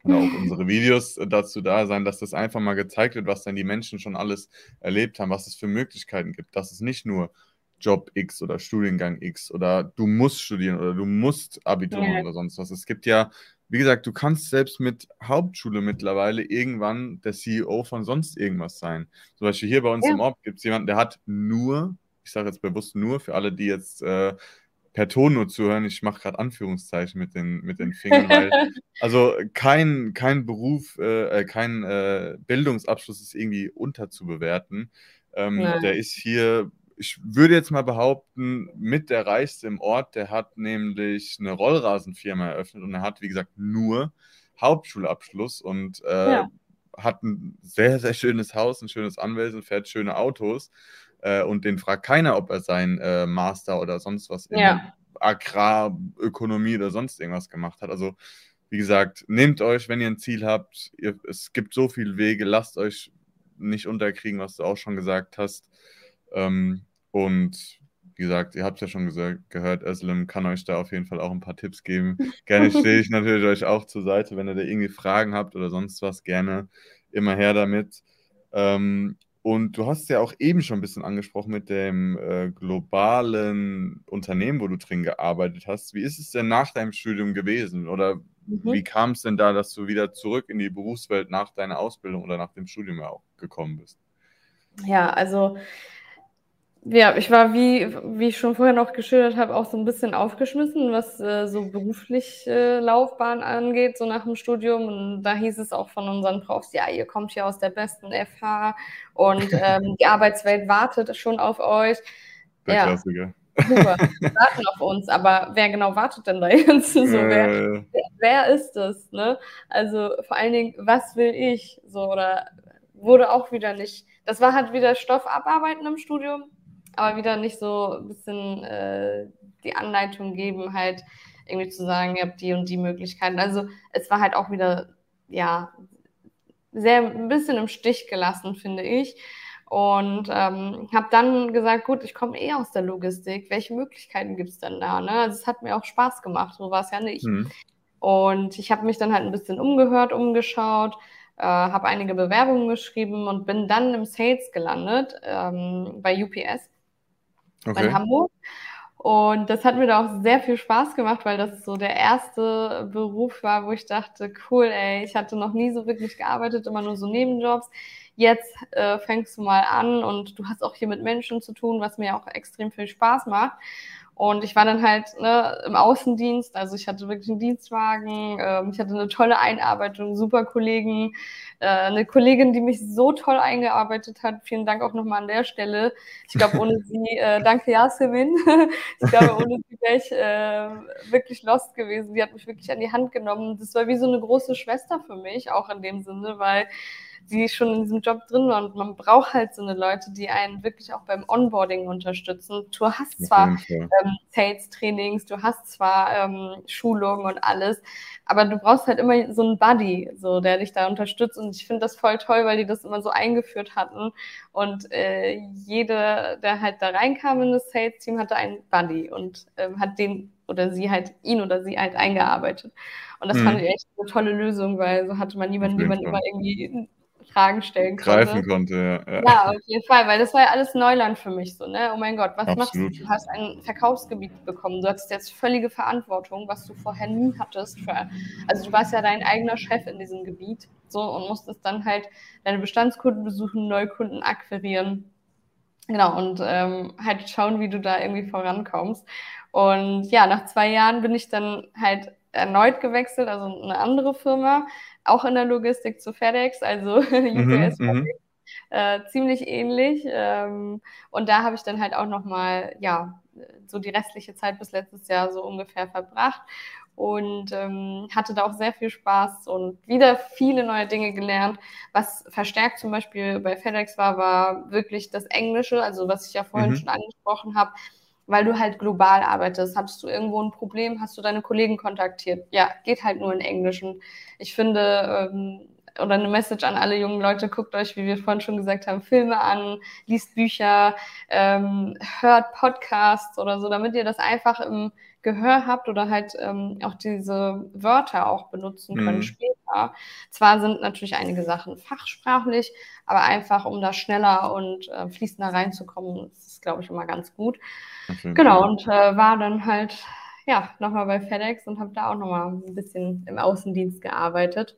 oder auch unsere Videos dazu da sein, dass das einfach mal gezeigt wird, was dann die Menschen schon alles erlebt haben, was es für Möglichkeiten gibt, dass es nicht nur Job X oder Studiengang X oder du musst studieren oder du musst Abitur ja. oder sonst was. Es gibt ja, wie gesagt, du kannst selbst mit Hauptschule mittlerweile irgendwann der CEO von sonst irgendwas sein. Zum Beispiel hier bei uns ja. im Ort gibt es jemanden, der hat nur ich sage jetzt bewusst nur für alle, die jetzt äh, per Ton nur zuhören, ich mache gerade Anführungszeichen mit den, mit den Fingern, weil also kein, kein Beruf, äh, äh, kein äh, Bildungsabschluss ist irgendwie unterzubewerten. Ähm, der ist hier, ich würde jetzt mal behaupten, mit der reichste im Ort, der hat nämlich eine Rollrasenfirma eröffnet und er hat, wie gesagt, nur Hauptschulabschluss und äh, ja. hat ein sehr, sehr schönes Haus, ein schönes Anwesen, fährt schöne Autos äh, und den fragt keiner, ob er sein äh, Master oder sonst was in ja. Agrarökonomie oder sonst irgendwas gemacht hat. Also, wie gesagt, nehmt euch, wenn ihr ein Ziel habt. Ihr, es gibt so viele Wege, lasst euch nicht unterkriegen, was du auch schon gesagt hast. Ähm, und wie gesagt, ihr habt es ja schon gesagt, gehört, Özlem kann euch da auf jeden Fall auch ein paar Tipps geben. Gerne stehe ich natürlich euch auch zur Seite, wenn ihr da irgendwie Fragen habt oder sonst was, gerne immer her damit. Ähm, und du hast ja auch eben schon ein bisschen angesprochen mit dem äh, globalen Unternehmen, wo du drin gearbeitet hast. Wie ist es denn nach deinem Studium gewesen? Oder mhm. wie kam es denn da, dass du wieder zurück in die Berufswelt nach deiner Ausbildung oder nach dem Studium auch gekommen bist? Ja, also ja, ich war, wie, wie ich schon vorher noch geschildert habe, auch so ein bisschen aufgeschmissen, was äh, so beruflich äh, Laufbahn angeht, so nach dem Studium. Und da hieß es auch von unseren Profs, ja, ihr kommt hier aus der besten FH und ähm, die Arbeitswelt wartet schon auf euch. Der ja, Klassiker. Super, warten auf uns, aber wer genau wartet denn da jetzt? So, wer, wer, wer ist es? Ne? Also vor allen Dingen, was will ich? So, oder wurde auch wieder nicht. Das war halt wieder Stoff abarbeiten im Studium aber wieder nicht so ein bisschen äh, die Anleitung geben, halt irgendwie zu sagen, ihr habt die und die Möglichkeiten. Also es war halt auch wieder, ja, sehr ein bisschen im Stich gelassen, finde ich. Und ähm, habe dann gesagt, gut, ich komme eh aus der Logistik. Welche Möglichkeiten gibt es denn da? Ne? Also es hat mir auch Spaß gemacht, so war es ja nicht. Mhm. Und ich habe mich dann halt ein bisschen umgehört, umgeschaut, äh, habe einige Bewerbungen geschrieben und bin dann im Sales gelandet ähm, bei UPS okay. in Hamburg. Und das hat mir da auch sehr viel Spaß gemacht, weil das so der erste Beruf war, wo ich dachte, cool, ey, ich hatte noch nie so wirklich gearbeitet, immer nur so Nebenjobs. Jetzt äh, fängst du mal an und du hast auch hier mit Menschen zu tun, was mir auch extrem viel Spaß macht. Und ich war dann halt ne, im Außendienst, also ich hatte wirklich einen Dienstwagen, ähm, ich hatte eine tolle Einarbeitung, super Kollegen, äh, eine Kollegin, die mich so toll eingearbeitet hat. Vielen Dank auch nochmal an der Stelle. Ich glaube, ohne sie, äh, danke Yasemin, ich glaube, ohne sie wäre ich äh, wirklich lost gewesen. Sie hat mich wirklich an die Hand genommen. Das war wie so eine große Schwester für mich, auch in dem Sinne, weil die schon in diesem Job drin waren. Und man braucht halt so eine Leute, die einen wirklich auch beim Onboarding unterstützen. Du hast zwar ähm, Sales-Trainings, du hast zwar ähm, Schulungen und alles, aber du brauchst halt immer so einen Buddy, so der dich da unterstützt. Und ich finde das voll toll, weil die das immer so eingeführt hatten. Und äh, jede, der halt da reinkam in das Sales-Team, hatte einen Buddy und ähm, hat den oder sie halt ihn oder sie halt eingearbeitet. Und das mhm. fand ich echt eine tolle Lösung, weil so hatte man niemanden, den man immer irgendwie Fragen stellen konnte. Greifen konnte, ja. ja. auf jeden Fall, weil das war ja alles Neuland für mich so, ne? Oh mein Gott, was Absolut. machst du? Du hast ein Verkaufsgebiet bekommen, du hattest jetzt völlige Verantwortung, was du vorher nie hattest. Für, also du warst ja dein eigener Chef in diesem Gebiet so und musstest dann halt deine Bestandskunden besuchen, Neukunden akquirieren. Genau, und ähm, halt schauen, wie du da irgendwie vorankommst. Und ja, nach zwei Jahren bin ich dann halt erneut gewechselt, also eine andere Firma, auch in der Logistik zu FedEx, also UPS mhm, FedEx. Mhm. Äh, ziemlich ähnlich. Ähm, und da habe ich dann halt auch nochmal, ja, so die restliche Zeit bis letztes Jahr so ungefähr verbracht und ähm, hatte da auch sehr viel Spaß und wieder viele neue Dinge gelernt. Was verstärkt zum Beispiel bei FedEx war, war wirklich das Englische, also was ich ja vorhin mhm. schon angesprochen habe weil du halt global arbeitest. Hattest du irgendwo ein Problem, hast du deine Kollegen kontaktiert? Ja, geht halt nur in Englisch. Und ich finde, ähm, oder eine Message an alle jungen Leute, guckt euch, wie wir vorhin schon gesagt haben, Filme an, liest Bücher, ähm, hört Podcasts oder so, damit ihr das einfach im Gehör habt oder halt ähm, auch diese Wörter auch benutzen könnt mhm. Später. Zwar sind natürlich einige Sachen fachsprachlich, aber einfach, um da schneller und äh, fließender reinzukommen, ist es, glaube ich, immer ganz gut. Okay. Genau, und äh, war dann halt, ja, nochmal bei FedEx und habe da auch nochmal ein bisschen im Außendienst gearbeitet,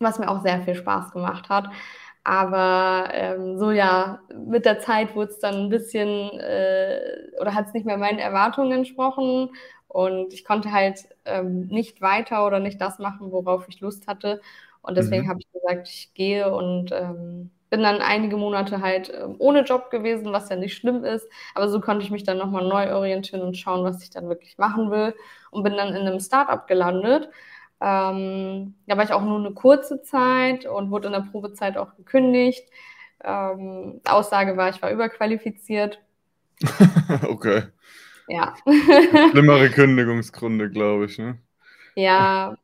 was mir auch sehr viel Spaß gemacht hat. Aber ähm, so ja, mit der Zeit wurde es dann ein bisschen äh, oder hat es nicht mehr meinen Erwartungen entsprochen. Und ich konnte halt ähm, nicht weiter oder nicht das machen, worauf ich Lust hatte. Und deswegen mhm. habe ich gesagt, ich gehe und ähm, bin dann einige Monate halt äh, ohne Job gewesen, was ja nicht schlimm ist. Aber so konnte ich mich dann nochmal neu orientieren und schauen, was ich dann wirklich machen will. Und bin dann in einem Startup gelandet. Ähm, da war ich auch nur eine kurze Zeit und wurde in der Probezeit auch gekündigt. Ähm, Aussage war, ich war überqualifiziert. okay. Ja. Schlimmere Kündigungsgründe, glaube ich, ne? Ja,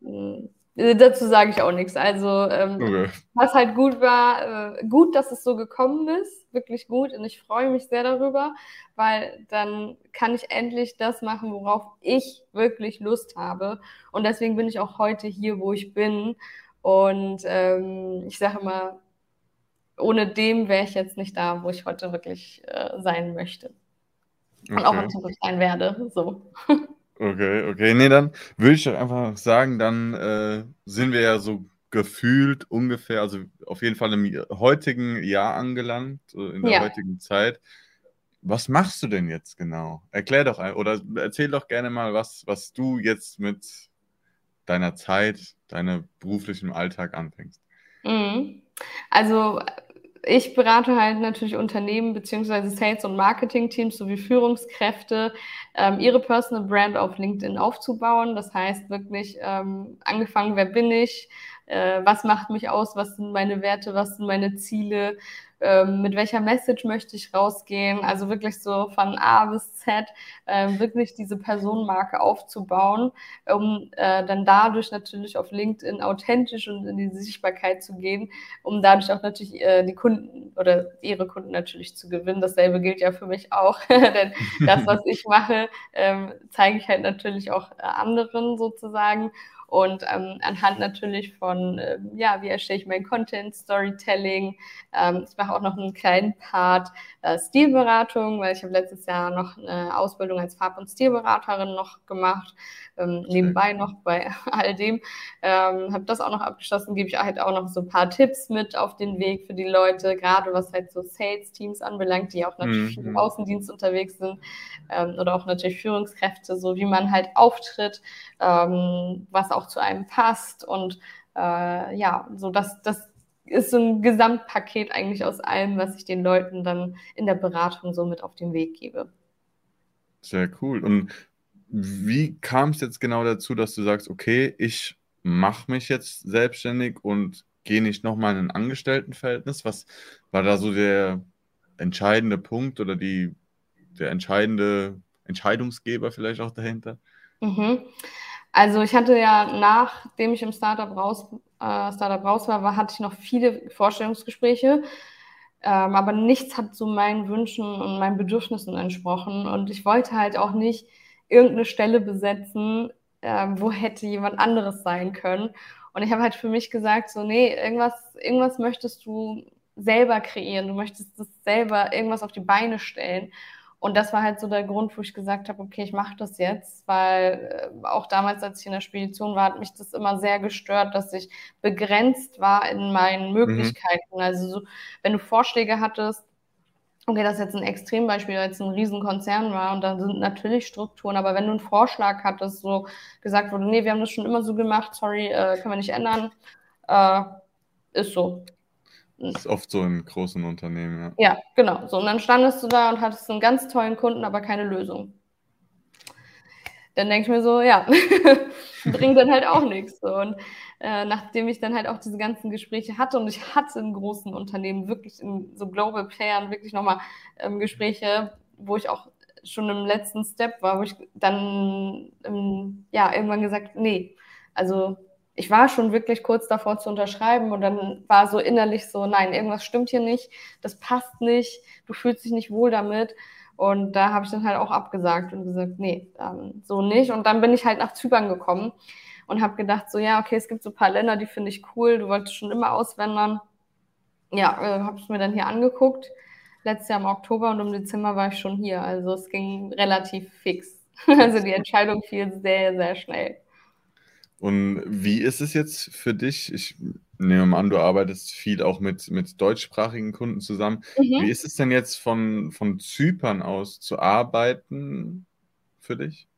äh, dazu sage ich auch nichts. Also, ähm, okay. was halt gut war, äh, gut, dass es so gekommen ist, wirklich gut. Und ich freue mich sehr darüber, weil dann kann ich endlich das machen, worauf ich wirklich Lust habe. Und deswegen bin ich auch heute hier, wo ich bin. Und ähm, ich sage immer, ohne dem wäre ich jetzt nicht da, wo ich heute wirklich äh, sein möchte. Und okay. auch in Zukunft sein werde. So. Okay, okay. Nee, dann würde ich doch einfach sagen, dann äh, sind wir ja so gefühlt ungefähr, also auf jeden Fall im heutigen Jahr angelangt, in der ja. heutigen Zeit. Was machst du denn jetzt genau? Erklär doch oder erzähl doch gerne mal, was, was du jetzt mit deiner Zeit, deinem beruflichen Alltag anfängst. Mhm. Also ich berate halt natürlich Unternehmen beziehungsweise Sales- und Marketing-Teams sowie Führungskräfte, ähm, ihre Personal Brand auf LinkedIn aufzubauen. Das heißt wirklich ähm, angefangen, wer bin ich, äh, was macht mich aus, was sind meine Werte, was sind meine Ziele, ähm, mit welcher Message möchte ich rausgehen. Also wirklich so von A bis Z äh, wirklich diese Personenmarke aufzubauen, um äh, dann dadurch natürlich auf LinkedIn authentisch und in die Sichtbarkeit zu gehen, um dadurch auch natürlich äh, die Kunden oder ihre Kunden natürlich zu gewinnen. Dasselbe gilt ja für mich auch, denn das, was ich mache, ähm, zeige ich halt natürlich auch äh, anderen sozusagen. Und ähm, anhand natürlich von, äh, ja, wie erstelle ich mein Content, Storytelling. Ähm, ich mache auch noch einen kleinen Part äh, Stilberatung, weil ich habe letztes Jahr noch eine Ausbildung als Farb- und Stilberaterin noch gemacht ähm, nebenbei noch bei all dem. Ähm, habe das auch noch abgeschlossen, gebe ich halt auch noch so ein paar Tipps mit auf den Weg für die Leute, gerade was halt so Sales-Teams anbelangt, die auch natürlich mhm. im Außendienst unterwegs sind ähm, oder auch natürlich Führungskräfte, so wie man halt auftritt, ähm, was auch zu einem passt und äh, ja, so dass das ist so ein Gesamtpaket eigentlich aus allem, was ich den Leuten dann in der Beratung so mit auf den Weg gebe. Sehr cool. Und wie kam es jetzt genau dazu, dass du sagst, okay, ich mache mich jetzt selbstständig und gehe nicht nochmal in ein Angestelltenverhältnis? Was war da so der entscheidende Punkt oder die, der entscheidende Entscheidungsgeber vielleicht auch dahinter? Mhm. Also ich hatte ja, nachdem ich im Startup raus, äh, Startup raus war, war, hatte ich noch viele Vorstellungsgespräche, ähm, aber nichts hat so meinen Wünschen und meinen Bedürfnissen entsprochen und ich wollte halt auch nicht irgendeine Stelle besetzen, ähm, wo hätte jemand anderes sein können. Und ich habe halt für mich gesagt, so, nee, irgendwas, irgendwas möchtest du selber kreieren, du möchtest das selber irgendwas auf die Beine stellen. Und das war halt so der Grund, wo ich gesagt habe, okay, ich mache das jetzt, weil äh, auch damals, als ich in der Spedition war, hat mich das immer sehr gestört, dass ich begrenzt war in meinen mhm. Möglichkeiten. Mhm. Also so, wenn du Vorschläge hattest, okay, das ist jetzt ein Extrembeispiel, weil es ein Riesenkonzern war und da sind natürlich Strukturen, aber wenn du einen Vorschlag hattest, so gesagt wurde, nee, wir haben das schon immer so gemacht, sorry, äh, können wir nicht ändern, äh, ist so. Das ist oft so in großen Unternehmen, ja. Ja, genau. So, und dann standest du da und hattest einen ganz tollen Kunden, aber keine Lösung. Dann denke ich mir so, ja, bringt dann halt auch nichts. Und äh, nachdem ich dann halt auch diese ganzen Gespräche hatte und ich hatte in großen Unternehmen wirklich in so Global Playern wirklich nochmal ähm, Gespräche, wo ich auch schon im letzten Step war, wo ich dann ähm, ja irgendwann gesagt, nee, also ich war schon wirklich kurz davor zu unterschreiben und dann war so innerlich so, nein, irgendwas stimmt hier nicht, das passt nicht, du fühlst dich nicht wohl damit. Und da habe ich dann halt auch abgesagt und gesagt, nee, ähm, so nicht. Und dann bin ich halt nach Zypern gekommen und habe gedacht, so ja, okay, es gibt so ein paar Länder, die finde ich cool, du wolltest schon immer auswandern. Ja, äh, habe ich mir dann hier angeguckt, letztes Jahr im Oktober und im Dezember war ich schon hier. Also es ging relativ fix. Also die Entscheidung fiel sehr, sehr schnell. Und wie ist es jetzt für dich? Ich nehme an, du arbeitest viel auch mit, mit deutschsprachigen Kunden zusammen. Mhm. Wie ist es denn jetzt von, von Zypern aus zu arbeiten für dich?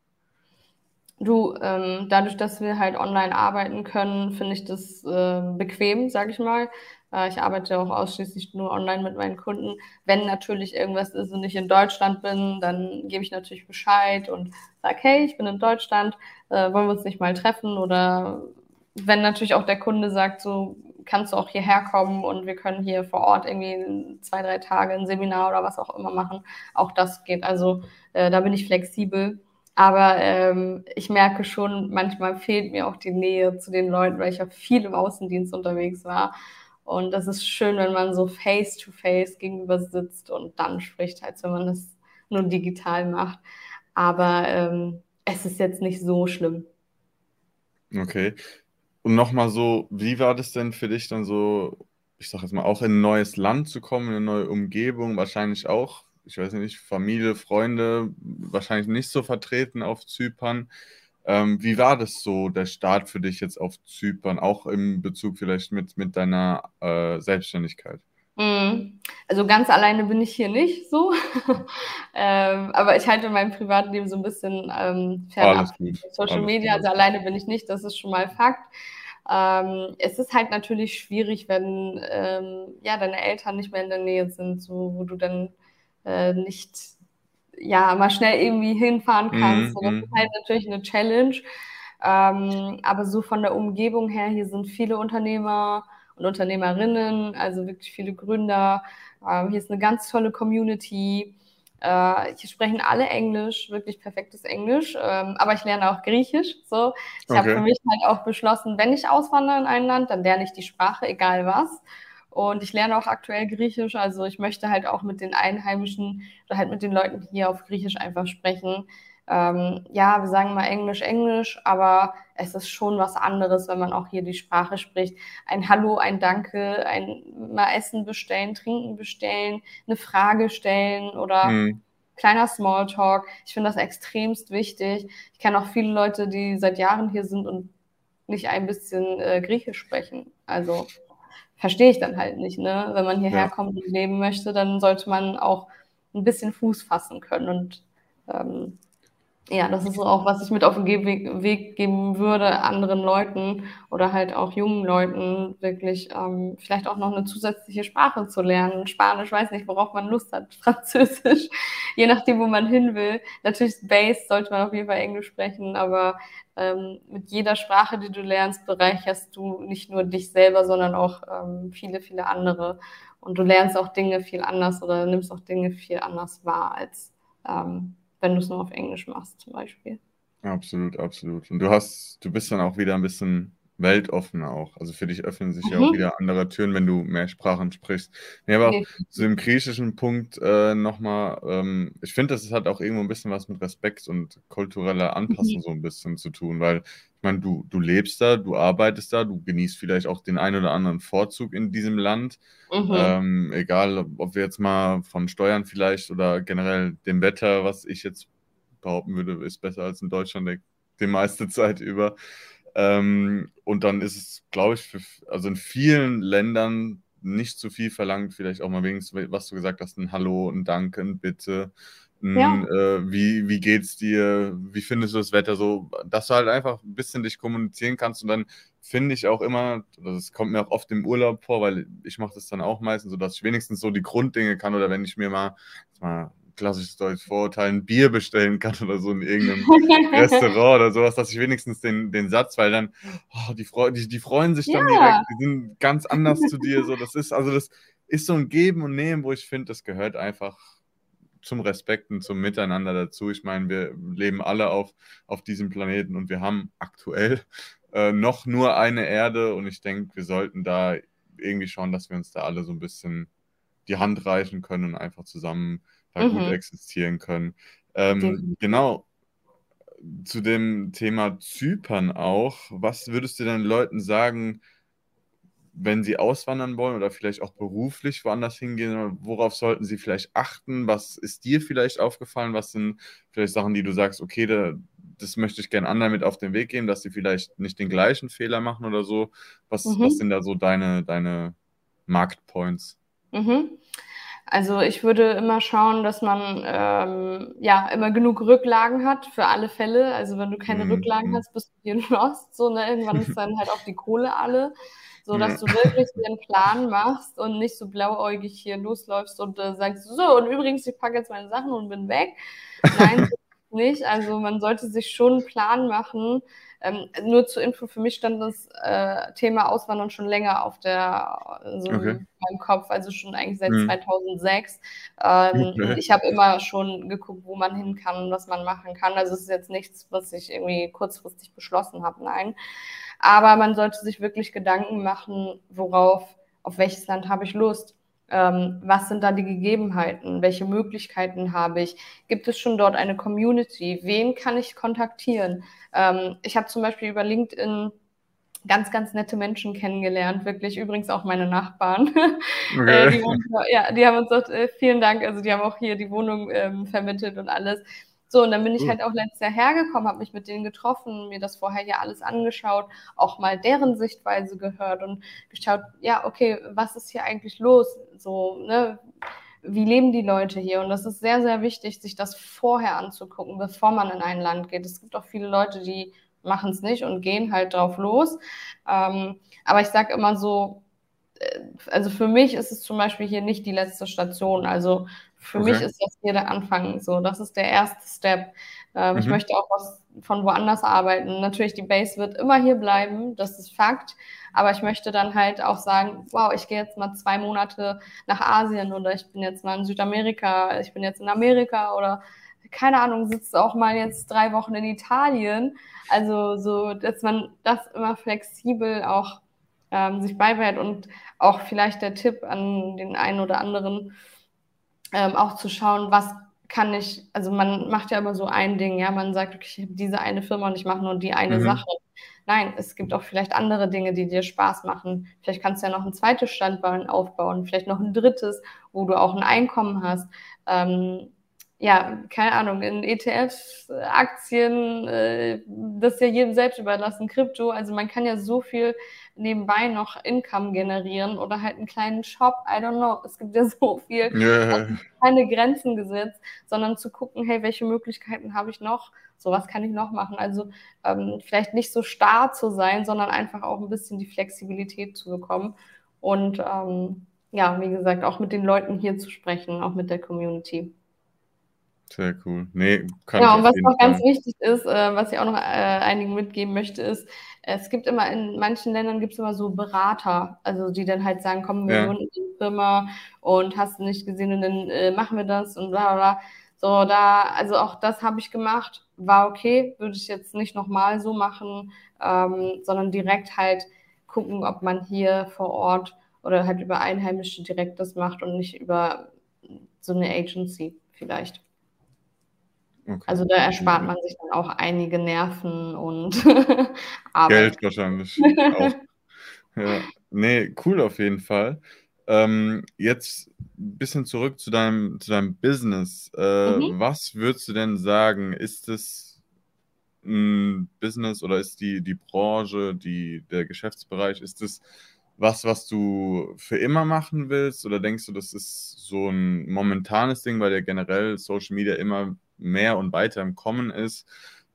Du, ähm, dadurch, dass wir halt online arbeiten können, finde ich das äh, bequem, sage ich mal. Äh, ich arbeite auch ausschließlich nur online mit meinen Kunden. Wenn natürlich irgendwas ist und ich in Deutschland bin, dann gebe ich natürlich Bescheid und sage, hey, ich bin in Deutschland, äh, wollen wir uns nicht mal treffen? Oder wenn natürlich auch der Kunde sagt, so kannst du auch hierher kommen und wir können hier vor Ort irgendwie zwei, drei Tage ein Seminar oder was auch immer machen, auch das geht. Also äh, da bin ich flexibel. Aber ähm, ich merke schon, manchmal fehlt mir auch die Nähe zu den Leuten, weil ich ja viel im Außendienst unterwegs war. Und das ist schön, wenn man so face-to-face -face gegenüber sitzt und dann spricht, als wenn man das nur digital macht. Aber ähm, es ist jetzt nicht so schlimm. Okay. Und nochmal so, wie war das denn für dich dann so, ich sag jetzt mal, auch in ein neues Land zu kommen, in eine neue Umgebung, wahrscheinlich auch ich weiß nicht, Familie, Freunde wahrscheinlich nicht so vertreten auf Zypern. Ähm, wie war das so, der Start für dich jetzt auf Zypern, auch im Bezug vielleicht mit, mit deiner äh, Selbstständigkeit? Mhm. Also ganz alleine bin ich hier nicht so, ähm, aber ich halte mein Privatleben so ein bisschen ähm, fernab. Social Alles Media, gut. also alleine bin ich nicht, das ist schon mal Fakt. Ähm, es ist halt natürlich schwierig, wenn ähm, ja, deine Eltern nicht mehr in der Nähe sind, so, wo du dann äh, nicht ja mal schnell irgendwie hinfahren kannst. Mm, das mm. ist halt natürlich eine Challenge. Ähm, aber so von der Umgebung her, hier sind viele Unternehmer und Unternehmerinnen, also wirklich viele Gründer. Ähm, hier ist eine ganz tolle Community. Äh, hier sprechen alle Englisch, wirklich perfektes Englisch, ähm, aber ich lerne auch Griechisch. So, ich okay. habe für mich halt auch beschlossen, wenn ich auswandere in ein Land, dann lerne ich die Sprache, egal was. Und ich lerne auch aktuell Griechisch, also ich möchte halt auch mit den Einheimischen oder halt mit den Leuten hier auf Griechisch einfach sprechen. Ähm, ja, wir sagen mal Englisch, Englisch, aber es ist schon was anderes, wenn man auch hier die Sprache spricht. Ein Hallo, ein Danke, ein mal Essen bestellen, Trinken bestellen, eine Frage stellen oder mhm. kleiner Smalltalk. Ich finde das extremst wichtig. Ich kenne auch viele Leute, die seit Jahren hier sind und nicht ein bisschen äh, Griechisch sprechen. Also verstehe ich dann halt nicht. Ne? Wenn man hierher ja. kommt und leben möchte, dann sollte man auch ein bisschen Fuß fassen können. Und ähm, ja, das ist auch, was ich mit auf den Weg geben würde, anderen Leuten oder halt auch jungen Leuten wirklich ähm, vielleicht auch noch eine zusätzliche Sprache zu lernen. Spanisch, weiß nicht, worauf man Lust hat, Französisch, je nachdem, wo man hin will. Natürlich Base sollte man auf jeden Fall Englisch sprechen, aber ähm, mit jeder Sprache, die du lernst, bereicherst du nicht nur dich selber, sondern auch ähm, viele, viele andere. Und du lernst auch Dinge viel anders oder nimmst auch Dinge viel anders wahr als ähm, wenn du es nur auf Englisch machst, zum Beispiel. Absolut, absolut. Und du hast, du bist dann auch wieder ein bisschen weltoffener auch. Also für dich öffnen sich mhm. ja auch mhm. wieder andere Türen, wenn du mehr Sprachen sprichst. Nee, aber nee. zu dem griechischen Punkt äh, nochmal, ähm, ich finde, das hat auch irgendwo ein bisschen was mit Respekt und kultureller Anpassung mhm. so ein bisschen zu tun, weil ich meine, du, du lebst da, du arbeitest da, du genießt vielleicht auch den einen oder anderen Vorzug in diesem Land. Mhm. Ähm, egal, ob wir jetzt mal von Steuern vielleicht oder generell dem Wetter, was ich jetzt behaupten würde, ist besser als in Deutschland die meiste Zeit über. Ähm, und dann ist es, glaube ich, für, also in vielen Ländern nicht zu viel verlangt, vielleicht auch mal wenigstens, was du gesagt hast, ein Hallo, ein Danke, ein Bitte, ja. Äh, wie, wie geht's dir? Wie findest du das Wetter so? Dass du halt einfach ein bisschen dich kommunizieren kannst und dann finde ich auch immer, das kommt mir auch oft im Urlaub vor, weil ich mache das dann auch meistens so, dass ich wenigstens so die Grunddinge kann oder wenn ich mir mal, mal klassisches deutsches Vorurteil, ein Bier bestellen kann oder so in irgendeinem Restaurant oder sowas, dass ich wenigstens den, den Satz, weil dann, oh, die, die, die freuen sich dann ja. direkt, die sind ganz anders zu dir. So, das ist, also das ist so ein Geben und Nehmen, wo ich finde, das gehört einfach zum Respekt und zum Miteinander dazu. Ich meine, wir leben alle auf, auf diesem Planeten und wir haben aktuell äh, noch nur eine Erde und ich denke, wir sollten da irgendwie schauen, dass wir uns da alle so ein bisschen die Hand reichen können und einfach zusammen da mhm. gut existieren können. Ähm, genau. Zu dem Thema Zypern auch. Was würdest du den Leuten sagen, wenn sie auswandern wollen oder vielleicht auch beruflich woanders hingehen, worauf sollten sie vielleicht achten? Was ist dir vielleicht aufgefallen? Was sind vielleicht Sachen, die du sagst, okay, da, das möchte ich gerne anderen mit auf den Weg geben, dass sie vielleicht nicht den gleichen Fehler machen oder so. Was, mhm. was sind da so deine, deine Marktpoints? Mhm. Also ich würde immer schauen, dass man ähm, ja immer genug Rücklagen hat für alle Fälle. Also wenn du keine mhm. Rücklagen hast, bist du hier lost. So, ne? Irgendwann ist dann halt auch die Kohle alle. So dass du wirklich einen Plan machst und nicht so blauäugig hier losläufst und äh, sagst, so, und übrigens, ich packe jetzt meine Sachen und bin weg. Nein, nicht. Also man sollte sich schon einen Plan machen. Ähm, nur zur Info, für mich stand das äh, Thema Auswandern schon länger auf der, so okay. in meinem Kopf, also schon eigentlich seit hm. 2006. Ähm, okay. Ich habe immer schon geguckt, wo man hin kann und was man machen kann. Also es ist jetzt nichts, was ich irgendwie kurzfristig beschlossen habe, nein. Aber man sollte sich wirklich Gedanken machen, worauf, auf welches Land habe ich Lust ähm, was sind da die Gegebenheiten? Welche Möglichkeiten habe ich? Gibt es schon dort eine Community? Wen kann ich kontaktieren? Ähm, ich habe zum Beispiel über LinkedIn ganz, ganz nette Menschen kennengelernt, wirklich übrigens auch meine Nachbarn. Okay. äh, die, haben, ja, die haben uns dort, äh, vielen Dank, also die haben auch hier die Wohnung ähm, vermittelt und alles. So, und dann bin ich halt auch letztes Jahr hergekommen, habe mich mit denen getroffen, mir das vorher ja alles angeschaut, auch mal deren Sichtweise gehört und geschaut, ja, okay, was ist hier eigentlich los? So, ne? Wie leben die Leute hier? Und das ist sehr, sehr wichtig, sich das vorher anzugucken, bevor man in ein Land geht. Es gibt auch viele Leute, die machen es nicht und gehen halt drauf los. Ähm, aber ich sage immer so, äh, also für mich ist es zum Beispiel hier nicht die letzte Station. Also für okay. mich ist das hier der Anfang. So, das ist der erste Step. Ähm, mhm. Ich möchte auch was von woanders arbeiten. Natürlich, die Base wird immer hier bleiben, das ist Fakt. Aber ich möchte dann halt auch sagen, wow, ich gehe jetzt mal zwei Monate nach Asien oder ich bin jetzt mal in Südamerika, ich bin jetzt in Amerika oder keine Ahnung, sitzt auch mal jetzt drei Wochen in Italien. Also so, dass man das immer flexibel auch ähm, sich beibehält und auch vielleicht der Tipp an den einen oder anderen, ähm, auch zu schauen, was kann ich, also man macht ja immer so ein Ding, ja, man sagt, okay, ich habe diese eine Firma und ich mache nur die eine mhm. Sache. Nein, es gibt auch vielleicht andere Dinge, die dir Spaß machen. Vielleicht kannst du ja noch ein zweites Standbein aufbauen, vielleicht noch ein drittes, wo du auch ein Einkommen hast. Ähm, ja, keine Ahnung, in ETFs, Aktien, äh, das ist ja jedem selbst überlassen, Krypto, also man kann ja so viel nebenbei noch Income generieren oder halt einen kleinen Shop, I don't know, es gibt ja so viel, yeah. keine Grenzen gesetzt, sondern zu gucken, hey, welche Möglichkeiten habe ich noch, so was kann ich noch machen, also ähm, vielleicht nicht so starr zu sein, sondern einfach auch ein bisschen die Flexibilität zu bekommen. Und ähm, ja, wie gesagt, auch mit den Leuten hier zu sprechen, auch mit der Community. Sehr cool. Nee, kann ja, und was noch ganz wichtig ist, äh, was ich auch noch äh, einigen mitgeben möchte, ist, es gibt immer in manchen Ländern gibt es immer so Berater, also die dann halt sagen, komm, wir ja. wohnen in die Firma und hast du nicht gesehen und dann äh, machen wir das und bla bla. So, da, also auch das habe ich gemacht, war okay, würde ich jetzt nicht nochmal so machen, ähm, sondern direkt halt gucken, ob man hier vor Ort oder halt über Einheimische direkt das macht und nicht über so eine Agency vielleicht. Okay. Also da erspart man sich dann auch einige Nerven und Arbeit. Geld wahrscheinlich auch. Ja. Nee, cool auf jeden Fall. Ähm, jetzt ein bisschen zurück zu deinem, zu deinem Business. Äh, mhm. Was würdest du denn sagen? Ist es ein Business oder ist die, die Branche, die, der Geschäftsbereich, ist es was, was du für immer machen willst? Oder denkst du, das ist so ein momentanes Ding, weil ja generell Social Media immer mehr und weiter im Kommen ist?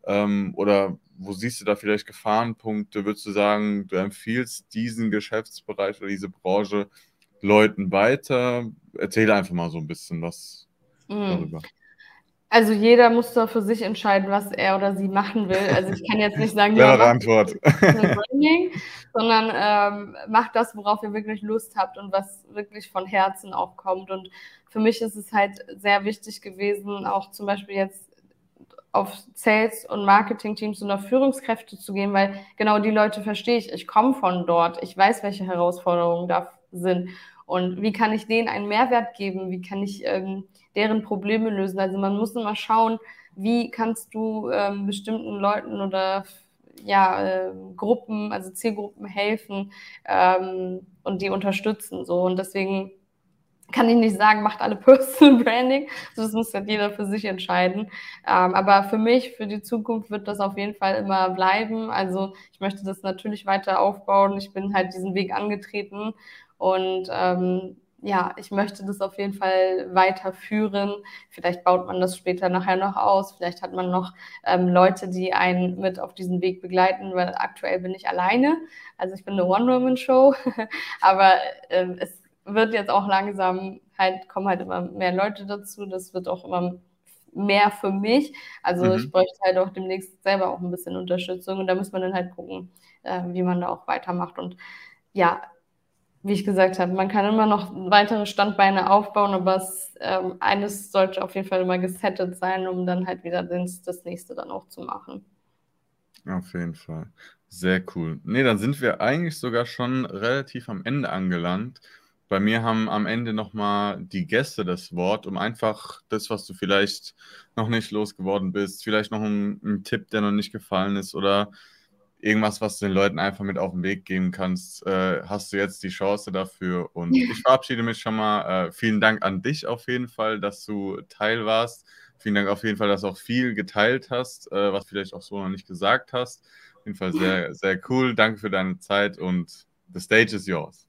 Ähm, oder wo siehst du da vielleicht Gefahrenpunkte? Würdest du sagen, du empfiehlst diesen Geschäftsbereich oder diese Branche Leuten weiter? Erzähl einfach mal so ein bisschen was mm. darüber. Also jeder muss da für sich entscheiden, was er oder sie machen will. Also ich kann jetzt nicht sagen, ja, Antwort. Branding, sondern ähm, macht das, worauf ihr wirklich Lust habt und was wirklich von Herzen auch kommt. Und für mich ist es halt sehr wichtig gewesen, auch zum Beispiel jetzt auf Sales- und Marketing-Teams und auf Führungskräfte zu gehen, weil genau die Leute verstehe ich. Ich komme von dort. Ich weiß, welche Herausforderungen da sind. Und wie kann ich denen einen Mehrwert geben? Wie kann ich ähm, deren Probleme lösen? Also man muss immer schauen, wie kannst du ähm, bestimmten Leuten oder ja, äh, Gruppen, also Zielgruppen helfen ähm, und die unterstützen. So. Und deswegen kann ich nicht sagen, macht alle Personal Branding. Das muss halt jeder für sich entscheiden. Ähm, aber für mich, für die Zukunft wird das auf jeden Fall immer bleiben. Also ich möchte das natürlich weiter aufbauen. Ich bin halt diesen Weg angetreten und ähm, ja, ich möchte das auf jeden Fall weiterführen. Vielleicht baut man das später nachher noch aus. Vielleicht hat man noch ähm, Leute, die einen mit auf diesen Weg begleiten, weil aktuell bin ich alleine. Also ich bin eine One-Woman-Show, aber ähm, es wird jetzt auch langsam halt, kommen halt immer mehr Leute dazu. Das wird auch immer mehr für mich. Also mhm. ich bräuchte halt auch demnächst selber auch ein bisschen Unterstützung und da muss man dann halt gucken, äh, wie man da auch weitermacht. Und ja, wie ich gesagt habe, man kann immer noch weitere Standbeine aufbauen, aber es, ähm, eines sollte auf jeden Fall immer gesettet sein, um dann halt wieder das, das nächste dann auch zu machen. Auf jeden Fall. Sehr cool. Nee, dann sind wir eigentlich sogar schon relativ am Ende angelangt. Bei mir haben am Ende nochmal die Gäste das Wort, um einfach das, was du vielleicht noch nicht losgeworden bist, vielleicht noch ein, ein Tipp, der noch nicht gefallen ist oder irgendwas, was du den Leuten einfach mit auf den Weg geben kannst, äh, hast du jetzt die Chance dafür. Und ich verabschiede mich schon mal. Äh, vielen Dank an dich auf jeden Fall, dass du Teil warst. Vielen Dank auf jeden Fall, dass du auch viel geteilt hast, äh, was vielleicht auch so noch nicht gesagt hast. Auf jeden Fall sehr, sehr cool. Danke für deine Zeit und the stage is yours.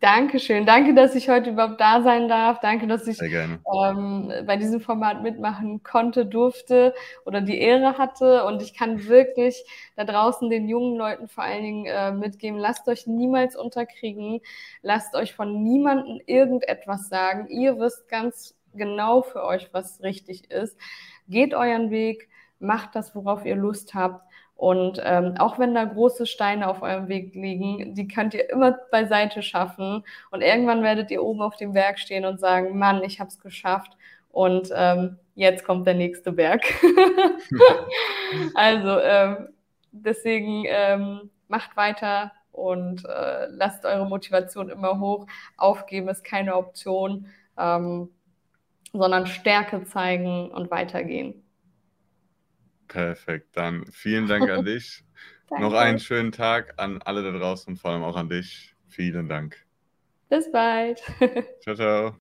Dankeschön. Danke, dass ich heute überhaupt da sein darf. Danke, dass ich ähm, bei diesem Format mitmachen konnte, durfte oder die Ehre hatte. Und ich kann wirklich da draußen den jungen Leuten vor allen Dingen äh, mitgeben, lasst euch niemals unterkriegen. Lasst euch von niemandem irgendetwas sagen. Ihr wisst ganz genau für euch, was richtig ist. Geht euren Weg, macht das, worauf ihr Lust habt. Und ähm, auch wenn da große Steine auf eurem Weg liegen, die könnt ihr immer beiseite schaffen. Und irgendwann werdet ihr oben auf dem Berg stehen und sagen, Mann, ich habe es geschafft. Und ähm, jetzt kommt der nächste Berg. also ähm, deswegen ähm, macht weiter und äh, lasst eure Motivation immer hoch. Aufgeben ist keine Option, ähm, sondern Stärke zeigen und weitergehen. Perfekt, dann vielen Dank an dich. Noch einen schönen Tag an alle da draußen und vor allem auch an dich. Vielen Dank. Bis bald. ciao, ciao.